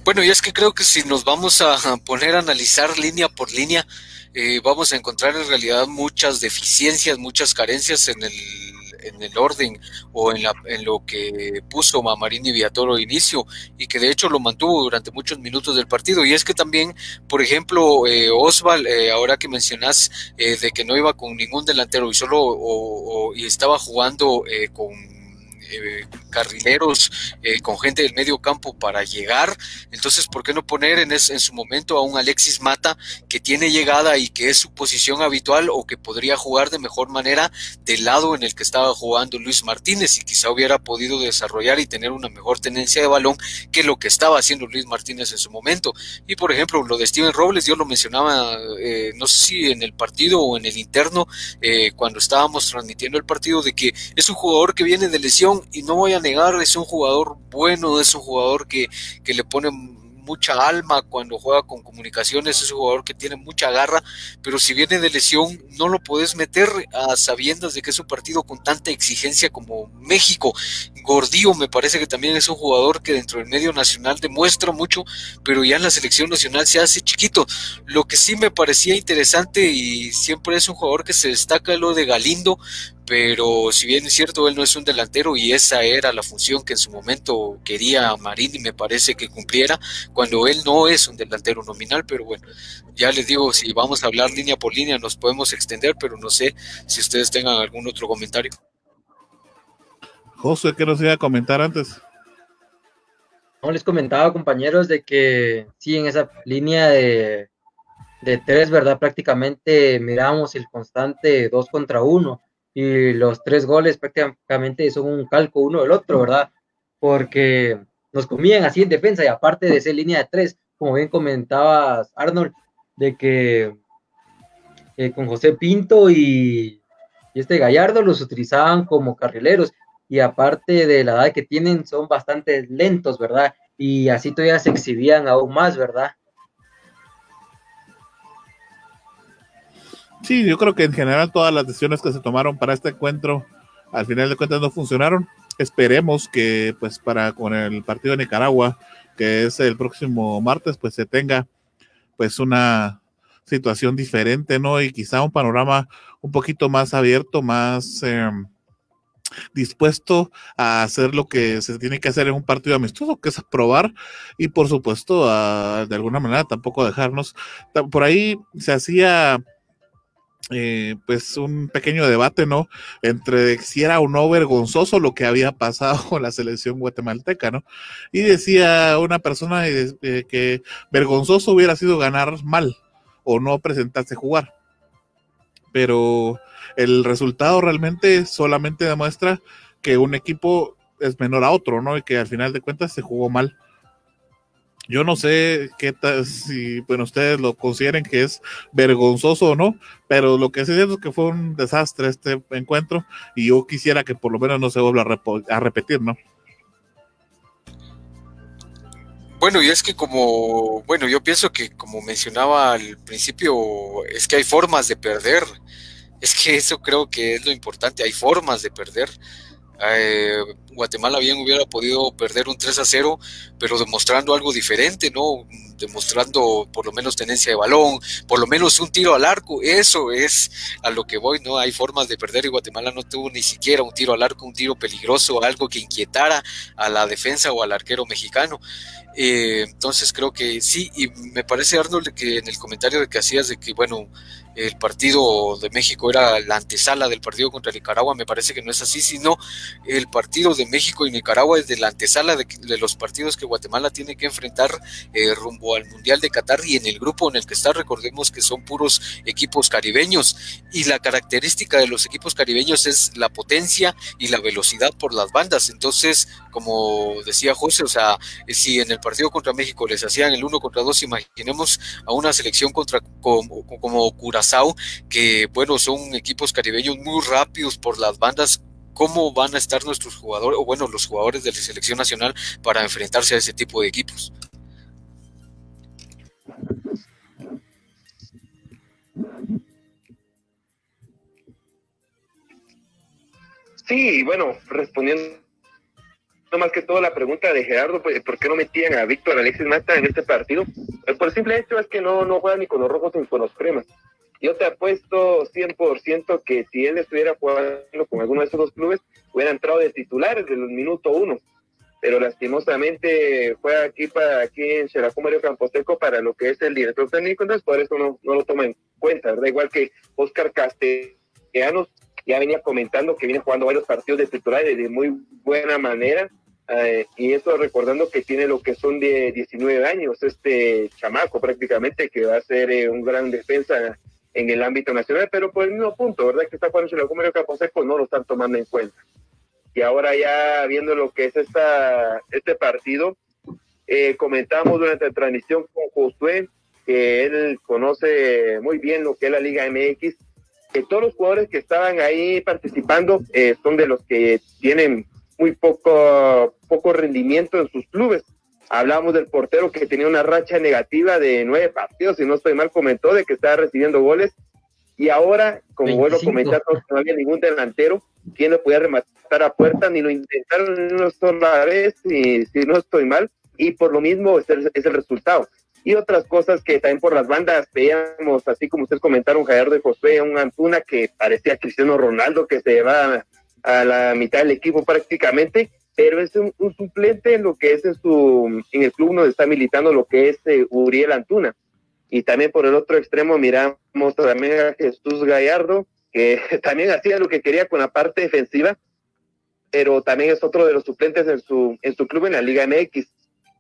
Bueno, y es que creo que si nos vamos a poner a analizar línea por línea, eh, vamos a encontrar en realidad muchas deficiencias, muchas carencias en el en el orden o en, la, en lo que puso Mamarini Viatoro inicio y que de hecho lo mantuvo durante muchos minutos del partido. Y es que también, por ejemplo, eh, Osval, eh, ahora que mencionas eh, de que no iba con ningún delantero y solo o, y estaba jugando eh, con eh, carrileros, eh, con gente del medio campo para llegar. Entonces, ¿por qué no poner en, en su momento a un Alexis Mata que tiene llegada y que es su posición habitual o que podría jugar de mejor manera del lado en el que estaba jugando Luis Martínez y quizá hubiera podido desarrollar y tener una mejor tenencia de balón que lo que estaba haciendo Luis Martínez en su momento? Y por ejemplo, lo de Steven Robles, yo lo mencionaba, eh, no sé si en el partido o en el interno, cuando estábamos transmitiendo el partido, de que es un jugador que viene de lesión y no voy a negar, es un jugador bueno, es un jugador que, que le pone mucha alma cuando juega con comunicaciones, es un jugador que tiene mucha garra, pero si viene de lesión no lo puedes meter a sabiendas de que es un partido con tanta exigencia como México. Gordío me parece que también es un jugador que dentro del medio nacional demuestra mucho, pero ya en la selección nacional se hace chiquito. Lo que sí me parecía interesante y siempre es un jugador que se destaca lo de Galindo, pero si bien es cierto, él no es un delantero y esa era la función que en su momento quería Marini, me parece que cumpliera, cuando él no es un delantero nominal, pero bueno, ya les digo, si vamos a hablar línea por línea nos podemos extender, pero no sé si ustedes tengan algún otro comentario. José, ¿qué nos iba a comentar antes? No, les comentaba, compañeros, de que sí, en esa línea de, de tres, ¿verdad? Prácticamente miramos el constante dos contra uno y los tres goles prácticamente son un calco uno del otro, ¿verdad? Porque nos comían así en defensa y aparte de ser línea de tres, como bien comentabas Arnold, de que eh, con José Pinto y, este Gallardo los utilizaban como carrileros y aparte de la edad que tienen son bastante lentos, ¿verdad? Y así todavía se exhibían aún más, ¿verdad? Sí, yo creo que en general todas las decisiones que se tomaron para este encuentro, al final de cuentas no funcionaron. Esperemos que pues para con el partido de Nicaragua, que es el próximo martes, pues se tenga pues una situación diferente, ¿no? Y quizá un panorama un poquito más abierto, más em, dispuesto a hacer lo que se tiene que hacer en un partido amistoso, que es probar y por supuesto de alguna manera tampoco dejarnos. Por ahí se hacía eh, pues un pequeño debate, ¿no? Entre si era o no vergonzoso lo que había pasado con la selección guatemalteca, ¿no? Y decía una persona eh, que vergonzoso hubiera sido ganar mal o no presentarse a jugar. Pero el resultado realmente solamente demuestra que un equipo es menor a otro, ¿no? Y que al final de cuentas se jugó mal. Yo no sé qué tal, si bueno, ustedes lo consideren que es vergonzoso o no, pero lo que sí es que fue un desastre este encuentro y yo quisiera que por lo menos no se vuelva a, repetir, ¿no? Bueno, y es que como, bueno, yo pienso que como mencionaba al principio, es que hay formas de perder. Es que eso creo que es lo importante, hay formas de perder. Eh, Guatemala bien hubiera podido perder un 3 a 0, pero demostrando algo diferente, ¿no? Demostrando por lo menos tenencia de balón, por lo menos un tiro al arco, eso es a lo que voy, ¿no? Hay formas de perder y Guatemala no tuvo ni siquiera un tiro al arco, un tiro peligroso, algo que inquietara a la defensa o al arquero mexicano. Eh, entonces creo que sí, y me parece Arnold que en el comentario de que hacías de que, bueno, el partido de México era la antesala del partido contra Nicaragua, me parece que no es así, sino el partido de México y Nicaragua es de la antesala de, los partidos que Guatemala tiene que enfrentar eh, rumbo al Mundial de Qatar y en el grupo en el que está, recordemos que son puros equipos caribeños y la característica de los equipos caribeños es la potencia y la velocidad por las bandas, entonces, como decía José, o sea, si en el partido contra México les hacían el uno contra dos, imaginemos a una selección contra como, como que bueno, son equipos caribeños muy rápidos por las bandas. ¿Cómo van a estar nuestros jugadores, o bueno, los jugadores de la selección nacional para enfrentarse a ese tipo de equipos? Sí, bueno, respondiendo más que todo la pregunta de Gerardo, pues, ¿por qué no metían a Víctor Alexis Mata en este partido? Pues, por simple hecho es que no, no juega ni con los rojos ni con los cremas. Yo te apuesto 100% que si él estuviera jugando con alguno de esos dos clubes, hubiera entrado de titular desde el minuto uno. Pero lastimosamente fue aquí para aquí en Xeracú Mario Camposeco para lo que es el director técnico, entonces por eso no, no lo toma en cuenta, ¿verdad? Igual que Oscar Castellanos ya venía comentando que viene jugando varios partidos de titular de muy buena manera. Eh, y eso recordando que tiene lo que son de 19 años, este chamaco prácticamente, que va a ser eh, un gran defensa en el ámbito nacional, pero por el mismo punto, ¿verdad? Que está jugando en el Caposeco, no lo están tomando en cuenta. Y ahora ya viendo lo que es esta, este partido, eh, comentamos durante la transmisión con Josué, que él conoce muy bien lo que es la Liga MX, que todos los jugadores que estaban ahí participando eh, son de los que tienen muy poco, poco rendimiento en sus clubes. Hablamos del portero que tenía una racha negativa de nueve partidos, si no estoy mal, comentó de que estaba recibiendo goles. Y ahora, como vuelvo a comentar, no había ningún delantero quien no podía rematar a puerta, ni lo intentaron una sola vez, si, si no estoy mal. Y por lo mismo es el, es el resultado. Y otras cosas que también por las bandas veíamos, así como ustedes comentaron, Javier de José, un Antuna que parecía Cristiano Ronaldo, que se lleva a la mitad del equipo prácticamente pero es un, suplente en lo que es en su en el club donde está militando lo que es eh, Uriel Antuna y también por el otro extremo miramos también a Jesús Gallardo que también hacía lo que quería con la parte defensiva pero también es otro de los suplentes en su en su club en la Liga MX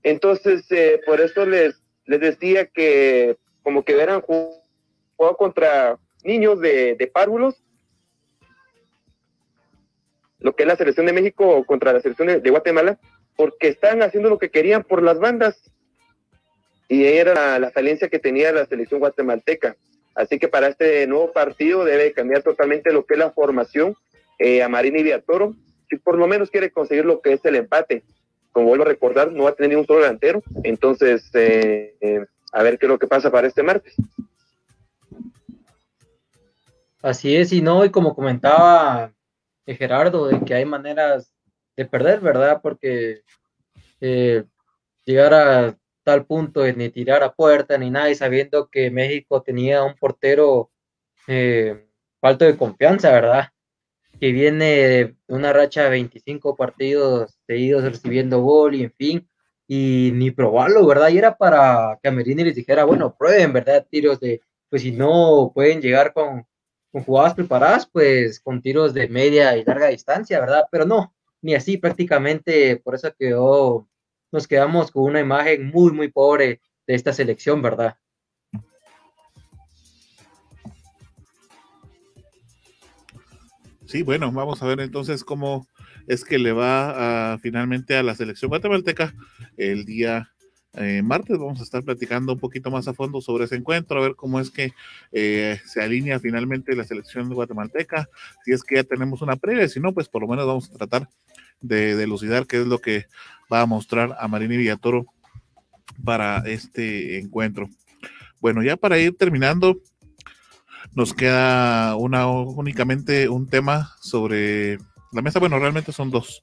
entonces eh, por eso les les decía que como que hubieran jugado contra niños de, de párvulos lo que es la selección de México contra la selección de, Guatemala, porque están haciendo lo que querían por las bandas. Y era la, falencia que tenía la selección guatemalteca. Así que para este nuevo partido debe cambiar totalmente lo que es la formación eh, a Marini Viatoro, si por lo menos quiere conseguir lo que es el empate. Como vuelvo a recordar, no va a tener ni un solo delantero. Entonces, eh, eh, a ver qué es lo que pasa para este martes. Así es, y no, y como comentaba Gerardo, de que hay maneras de perder, ¿verdad? Porque eh, llegar a tal punto de ni tirar a puerta ni nada, y sabiendo que México tenía un portero eh, falto de confianza, ¿verdad? Que viene de una racha de 25 partidos seguidos recibiendo gol y en fin, y ni probarlo, ¿verdad? Y era para que Amerini les dijera, bueno, prueben, ¿verdad? Tiros de, pues si no pueden llegar con con jugadas preparadas, pues con tiros de media y larga distancia, ¿verdad? Pero no, ni así prácticamente, por eso quedó, nos quedamos con una imagen muy, muy pobre de esta selección, ¿verdad? Sí, bueno, vamos a ver entonces cómo es que le va a, finalmente a la selección guatemalteca el día eh, martes. Vamos a estar platicando un poquito más a fondo sobre ese encuentro, a ver cómo es que eh, se alinea finalmente la selección guatemalteca, si es que ya tenemos una previa, si no, pues por lo menos vamos a tratar de delucidar qué es lo que va a mostrar a Marini Villatoro para este encuentro. Bueno, ya para ir terminando, nos queda una únicamente un tema sobre la mesa. Bueno, realmente son dos.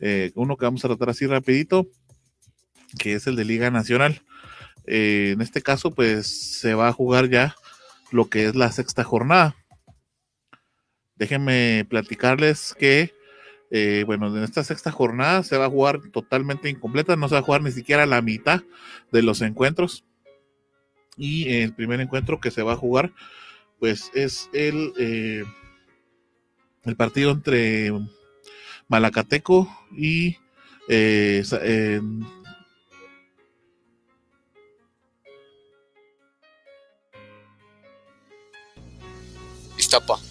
Eh, uno que vamos a tratar así rapidito, que es el de Liga Nacional. Eh, en este caso, pues se va a jugar ya lo que es la sexta jornada. Déjenme platicarles que, eh, bueno, en esta sexta jornada se va a jugar totalmente incompleta, no se va a jugar ni siquiera la mitad de los encuentros. Y el primer encuentro que se va a jugar pues es el, eh, el partido entre Malacateco y eh, eh, Iztapa.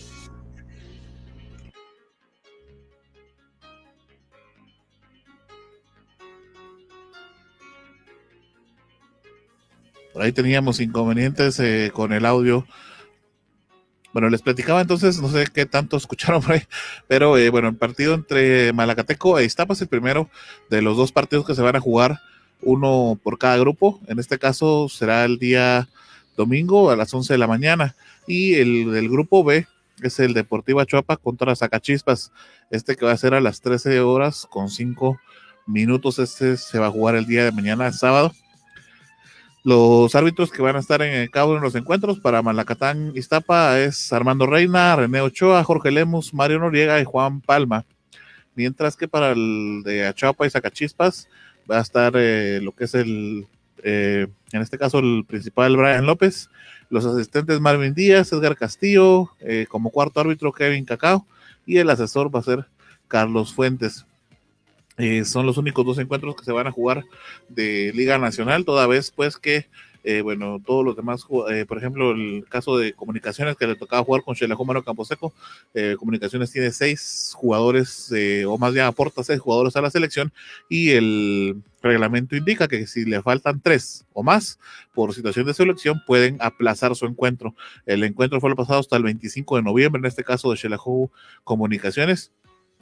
Ahí teníamos inconvenientes eh, con el audio bueno, les platicaba entonces, no sé qué tanto escucharon por ahí, pero eh, bueno, el partido entre Malacateco e Iztapa es el primero de los dos partidos que se van a jugar, uno por cada grupo. En este caso será el día domingo a las 11 de la mañana. Y el del grupo B es el Deportivo Chuapa contra Zacachispas. Este que va a ser a las 13 horas con 5 minutos. Este se va a jugar el día de mañana, sábado. Los árbitros que van a estar en el cabo de los encuentros para Malacatán Iztapa es Armando Reina, René Ochoa, Jorge Lemus, Mario Noriega y Juan Palma. Mientras que para el de Achapa y Zacachispas va a estar eh, lo que es el, eh, en este caso el principal Brian López, los asistentes Marvin Díaz, Edgar Castillo, eh, como cuarto árbitro Kevin Cacao y el asesor va a ser Carlos Fuentes. Eh, son los únicos dos encuentros que se van a jugar de Liga Nacional, toda vez pues que, eh, bueno, todos los demás, eh, por ejemplo, el caso de Comunicaciones que le tocaba jugar con Mano Camposeco, Comunicaciones tiene seis jugadores, o más bien aporta seis jugadores a la selección, y el reglamento indica que si le faltan tres o más por situación de selección, pueden aplazar su encuentro. El encuentro fue lo pasado hasta el 25 de noviembre, en este caso de Xelajú Comunicaciones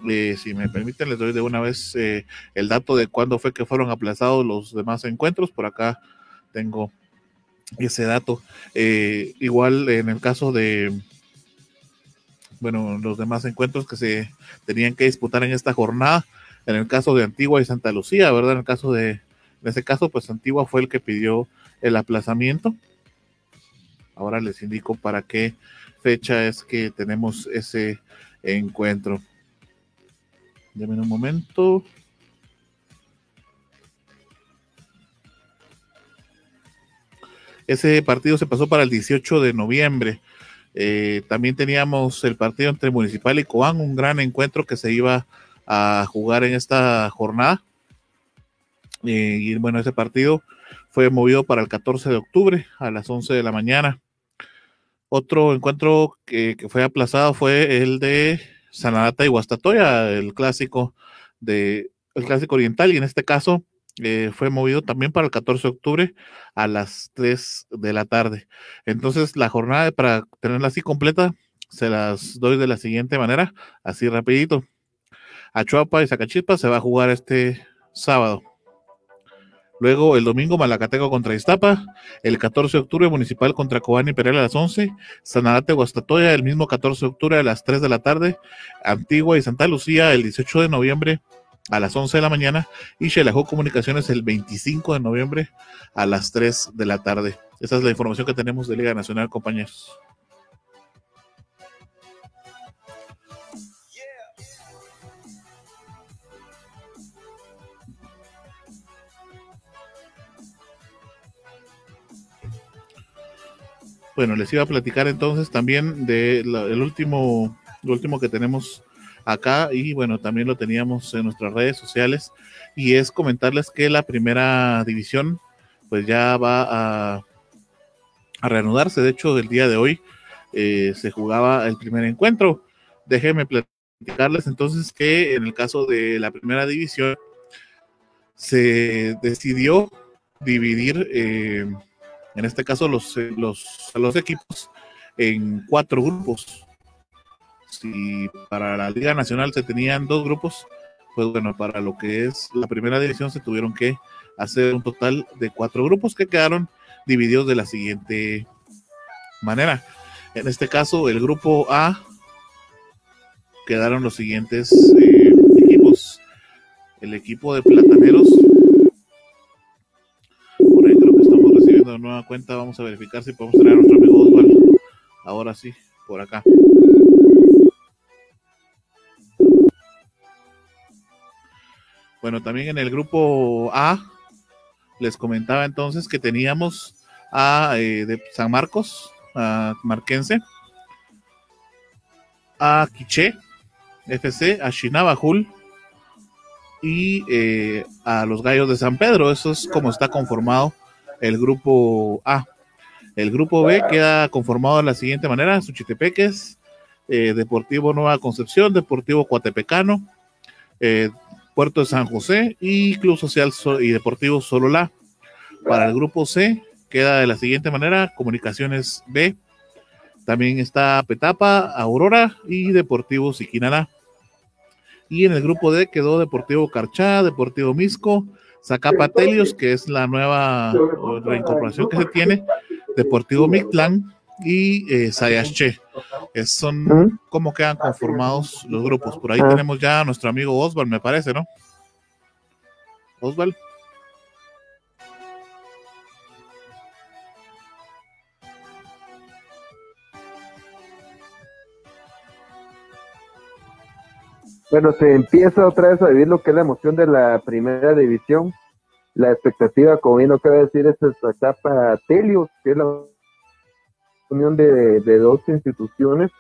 eh, si me permiten, les doy de una vez eh, el dato de cuándo fue que fueron aplazados los demás encuentros. Por acá tengo ese dato. Eh, igual en el caso de, bueno, los demás encuentros que se tenían que disputar en esta jornada, en el caso de Antigua y Santa Lucía, ¿verdad? En el caso de, en ese caso, pues Antigua fue el que pidió el aplazamiento. Ahora les indico para qué fecha es que tenemos ese encuentro. Deme un momento. Ese partido se pasó para el 18 de noviembre. Eh, también teníamos el partido entre Municipal y Cobán, un gran encuentro que se iba a jugar en esta jornada. Eh, y bueno, ese partido fue movido para el 14 de octubre a las 11 de la mañana. Otro encuentro que fue aplazado fue el de Sanarata y Guastatoya, el clásico de el clásico oriental, y en este caso eh, fue movido también para el 14 de octubre a las 3 de la tarde. Entonces, la jornada, para tenerla así completa, se las doy de la siguiente manera, así rapidito. Achuapa y Zacachispa se va a jugar este sábado. Luego el domingo Malacateco contra Iztapa, el 14 de octubre Municipal contra Cobán Pereira a las 11, Sanarate Guastatoya el mismo 14 de octubre a las 3 de la tarde, Antigua y Santa Lucía el 18 de noviembre a las 11 de la mañana y Xelajú Comunicaciones el 25 de noviembre a las 3 de la tarde. Esa es la información que tenemos de Liga Nacional, compañeros. Bueno, les iba a platicar entonces también de el último, lo último que tenemos acá y bueno, también lo teníamos en nuestras redes sociales y es comentarles que la primera división pues ya va a, a reanudarse. De hecho, el día de hoy eh, se jugaba el primer encuentro. Déjenme platicarles entonces que en el caso de la primera división se decidió dividir, eh, en este caso, los, los, los equipos en cuatro grupos. Si para la Liga Nacional se tenían dos grupos, pues bueno, para lo que es la primera división se tuvieron que hacer un total de cuatro grupos que quedaron divididos de la siguiente manera. En este caso, el grupo A quedaron los siguientes eh, equipos. El equipo de Plataneros. Recibiendo nueva cuenta. Vamos a verificar si podemos traer a nuestro amigo Osvaldo. Ahora sí, por acá. Bueno, también en el grupo A les comentaba entonces que teníamos a eh, de San Marcos, a Marquense, a Quiché FC, a Shinabajul y eh, a los Gallos de San Pedro. Eso es como está conformado el grupo A. El grupo B queda conformado de la siguiente manera: Suchitepeques, eh, Deportivo Nueva Concepción, Deportivo Coatepecano, eh, Puerto de San José y Club Social y Deportivo Solola. Para el grupo C queda de la siguiente manera, Comunicaciones B, también está Petapa, Aurora y Deportivo Siquinalá. Y en el grupo D quedó Deportivo Carchá, Deportivo Misco, Zacapa Telios, que es la nueva reincorporación que se tiene, Deportivo Mictlán y eh, Sayache. Es, son como quedan conformados los grupos. Por ahí ah. tenemos ya a nuestro amigo Osval, me parece, ¿no? Osval. Bueno, se empieza otra vez a vivir lo que es la emoción de la primera división. La expectativa, como bien lo que decir, es esta etapa Telios, que es la unión de, dos instituciones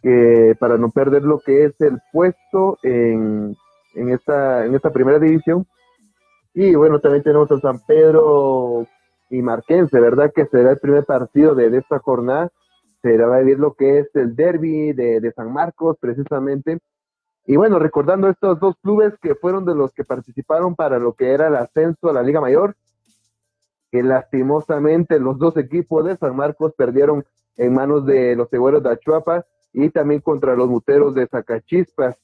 que para no perder lo que es el puesto en, en, esta, en esta primera división. Y bueno, también tenemos a San Pedro y Marquense, ¿verdad? Que será el primer partido de, esta jornada. Se va a vivir lo que es el derby de, de San Marcos, precisamente y bueno, recordando estos dos clubes que fueron de los que participaron para lo que era el ascenso a la Liga Mayor, que lastimosamente los dos equipos de San Marcos perdieron en manos de los Segueros de Achuapa y también contra los Muteros de Zacachispas.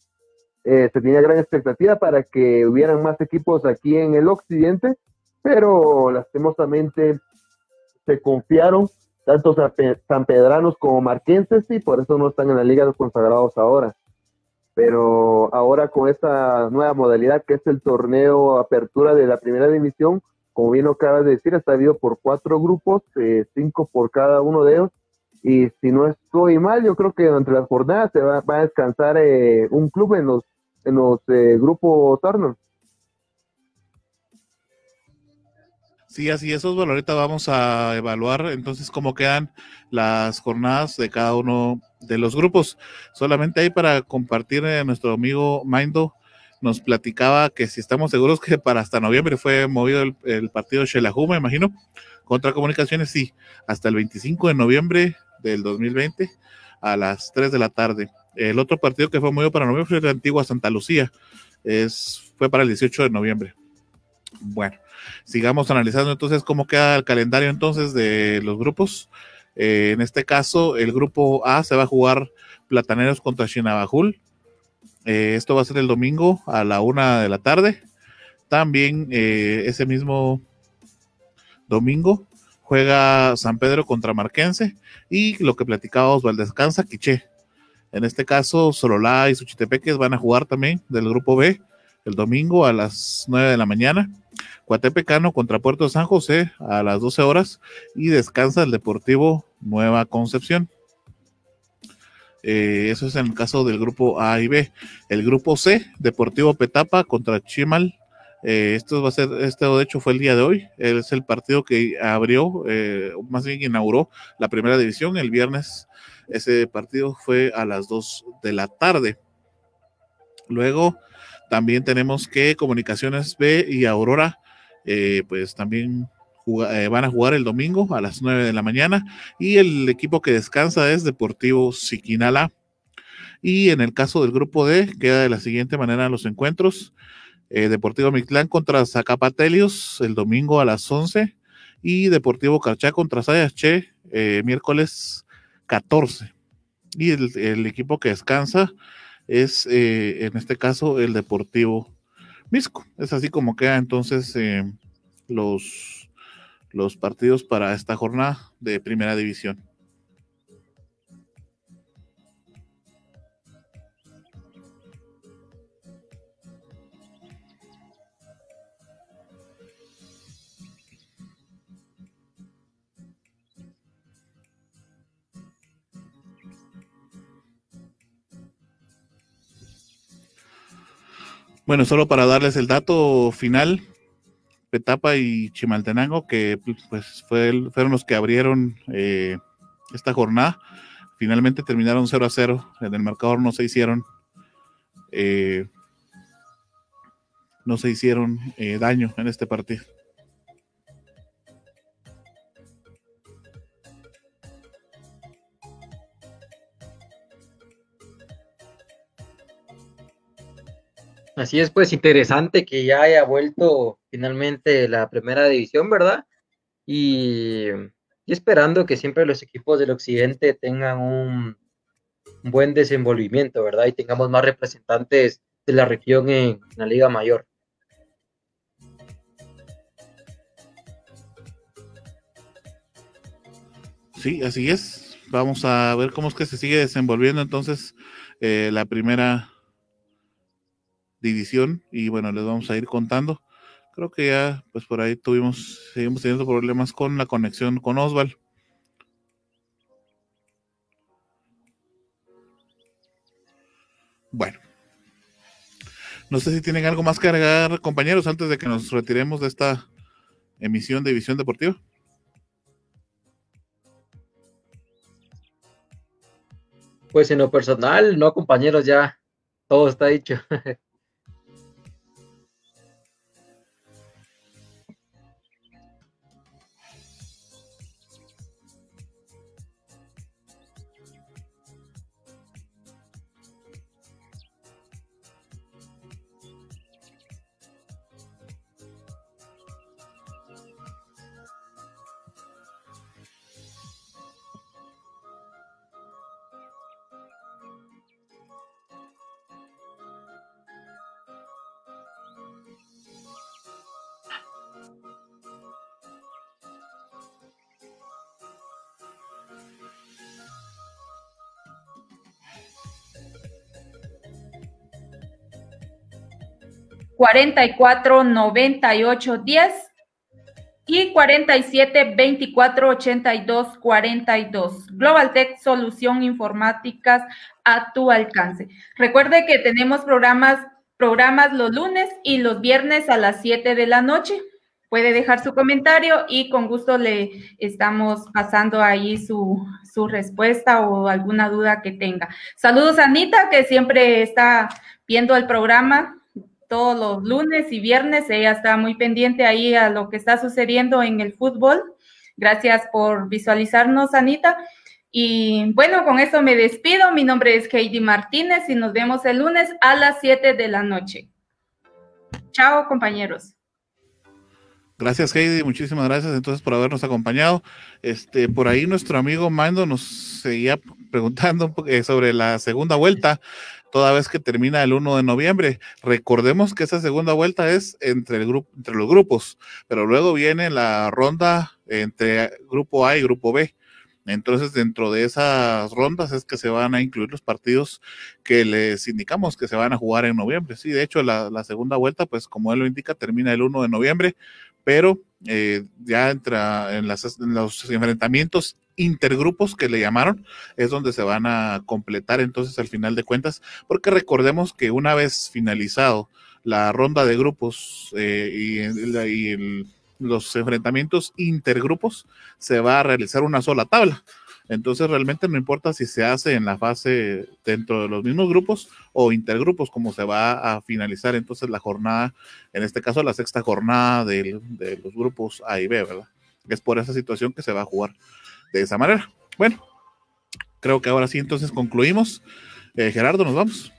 Eh, se tenía gran expectativa para que hubieran más equipos aquí en el occidente, pero lastimosamente se confiaron tanto San Pedranos como Marquenses y por eso no están en la Liga de los Consagrados ahora pero ahora con esta nueva modalidad que es el torneo apertura de la primera división, como bien lo acabas de decir, está dividido por cuatro grupos, eh, cinco por cada uno de ellos, y si no estoy mal, yo creo que entre las jornadas se va, a descansar eh, un club en los, en los eh, grupos Turner. Sí, así es, Osvaldo. Ahorita vamos a evaluar entonces cómo quedan las jornadas de cada uno de los grupos. Solamente ahí para compartir, eh, nuestro amigo Mindo nos platicaba que si estamos seguros que para hasta noviembre fue movido el, partido Shelahu, me imagino, contra Comunicaciones, sí, hasta el 25 de noviembre del 2020 a las 3 de la tarde. El otro partido que fue movido para noviembre fue la antigua Santa Lucía, es, fue para el 18 de noviembre. Bueno, sigamos analizando entonces cómo queda el calendario entonces de los grupos. Eh, en este caso, el grupo A se va a jugar Plataneros contra Chinabajul. Eh, esto va a ser el domingo a la una de la tarde. También eh, ese mismo domingo juega San Pedro contra Marquense y lo que platicábamos, Valdescansa, Quiché. En este caso, Sololá y Suchitepeques van a jugar también del grupo B el domingo a las 9 de la mañana. Coatepecano contra Puerto San José a las 12 horas y descansa el Deportivo Nueva Concepción. Eh, eso es en el caso del grupo A y B. El grupo C, Deportivo Petapa contra Chimal Eh, esto va a ser, este de hecho fue el día de hoy, es el partido que abrió, eh, más bien inauguró la primera división el viernes. Ese partido fue a las 2 de la tarde. Luego también tenemos que Comunicaciones B y Aurora, eh, pues también van a jugar el domingo a las 9 de la mañana. Y el equipo que descansa es Deportivo Siquinala. Y en el caso del grupo D, queda de la siguiente manera los encuentros. Eh, Deportivo Mictlán contra Zacapatelios el domingo a las 11 y Deportivo Carchá contra Sayache eh, miércoles 14. Y el, equipo que descansa es eh, en este caso el Deportivo Misco. Es así como queda entonces los, los partidos para esta jornada de primera división. Bueno, solo para darles el dato final, Petapa y Chimaltenango, que pues fueron los que abrieron eh, esta jornada, finalmente terminaron 0 a 0, en el marcador no se hicieron eh, no se hicieron eh, daño en este partido. Así es, pues interesante que ya haya vuelto finalmente la primera división, ¿verdad? Y, esperando que siempre los equipos del occidente tengan un, buen desenvolvimiento, ¿verdad? Y tengamos más representantes de la región en, la Liga Mayor. Sí, así es. Vamos a ver cómo es que se sigue desenvolviendo entonces eh, la primera división y bueno, les vamos a ir contando. Creo que ya, pues por ahí tuvimos, seguimos teniendo problemas con la conexión con Osval. Bueno. No sé si tienen algo más que agregar, compañeros, antes de que nos retiremos de esta emisión de Visión Deportiva. Pues en lo personal, no, compañeros, ya todo está dicho. 44 98 10 y 47 24 82 42. Global Tech Solución Informáticas a tu alcance. Recuerde que tenemos programas, programas los lunes y los viernes a las 7 de la noche. Puede dejar su comentario y con gusto le estamos pasando ahí su, su respuesta o alguna duda que tenga. Saludos a Anita, que siempre está viendo el programa todos los lunes y viernes. Ella está muy pendiente ahí a lo que está sucediendo en el fútbol. Gracias por visualizarnos, Anita. Y bueno, con eso me despido. Mi nombre es Heidi Martínez y nos vemos el lunes a las 7 de la noche. Chao, compañeros. Gracias, Heidi. Muchísimas gracias entonces por habernos acompañado. Este, por ahí nuestro amigo Mando nos seguía preguntando sobre la segunda vuelta toda vez que termina el 1 de noviembre. Recordemos que esa segunda vuelta es entre, los grupos, pero luego viene la ronda entre grupo A y grupo B. Entonces, dentro de esas rondas es que se van a incluir los partidos que les indicamos que se van a jugar en noviembre. Sí, de hecho, la, segunda vuelta, pues como él lo indica, termina el 1 de noviembre, pero eh, ya entra en, en los enfrentamientos intergrupos que le llamaron, es donde se van a completar entonces al final de cuentas, porque recordemos que una vez finalizado la ronda de grupos eh, y, los enfrentamientos intergrupos se va a realizar una sola tabla. Entonces realmente no importa si se hace en la fase dentro de los mismos grupos o intergrupos, como se va a finalizar entonces la jornada, en este caso la sexta jornada de, de los grupos A y B, ¿verdad? Es por esa situación que se va a jugar de esa manera. Bueno, creo que ahora sí entonces concluimos. Eh, Gerardo, nos vamos.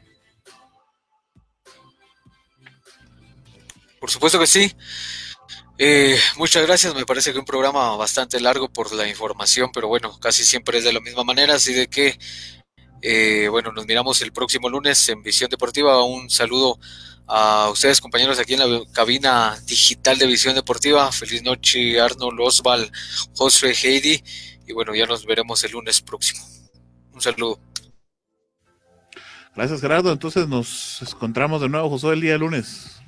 Por supuesto que sí. Eh, muchas gracias, me parece que un programa bastante largo por la información, pero bueno, casi siempre es de la misma manera, así de que, eh, bueno, nos miramos el próximo lunes en Visión Deportiva. Un saludo a ustedes, compañeros, aquí en la cabina digital de Visión Deportiva. Feliz noche, Arnold, Osval, Josué, Heidi, y bueno, ya nos veremos el lunes próximo. Un saludo. Gracias, Gerardo. Entonces nos encontramos de nuevo, Josué, el día lunes.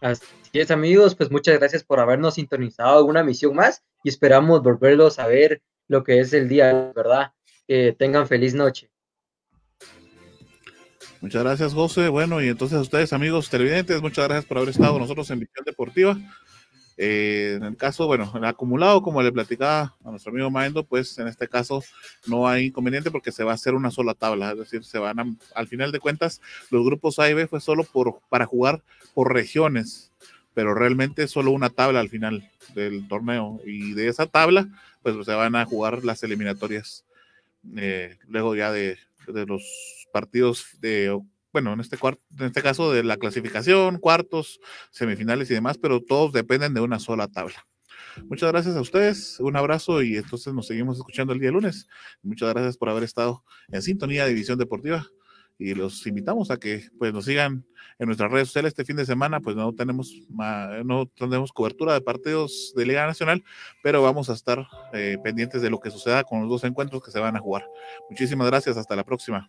Así es, amigos. Pues muchas gracias por habernos sintonizado una misión más y esperamos volverlos a ver lo que es el día, ¿verdad? Que tengan feliz noche. Muchas gracias, José. Bueno, y entonces a ustedes, amigos televidentes, muchas gracias por haber estado con nosotros en Visión Deportiva. Eh, en el caso, bueno, el acumulado, como le platicaba a nuestro amigo Maindo, pues en este caso no hay inconveniente porque se va a hacer una sola tabla, es decir, se van a, al final de cuentas, los grupos A y B fue solo por, para jugar por regiones, pero realmente solo una tabla al final del torneo. Y de esa tabla, pues se van a jugar las eliminatorias eh, luego ya de, de los partidos de bueno, en este, en este caso de la clasificación, cuartos, semifinales y demás, pero todos dependen de una sola tabla. Muchas gracias a ustedes, un abrazo y entonces nos seguimos escuchando el día lunes. Muchas gracias por haber estado en sintonía de División Deportiva y los invitamos a que pues nos sigan en nuestras redes sociales este fin de semana pues no tenemos no tenemos cobertura de partidos de Liga Nacional pero vamos a estar eh, pendientes de lo que suceda con los dos encuentros que se van a jugar muchísimas gracias hasta la próxima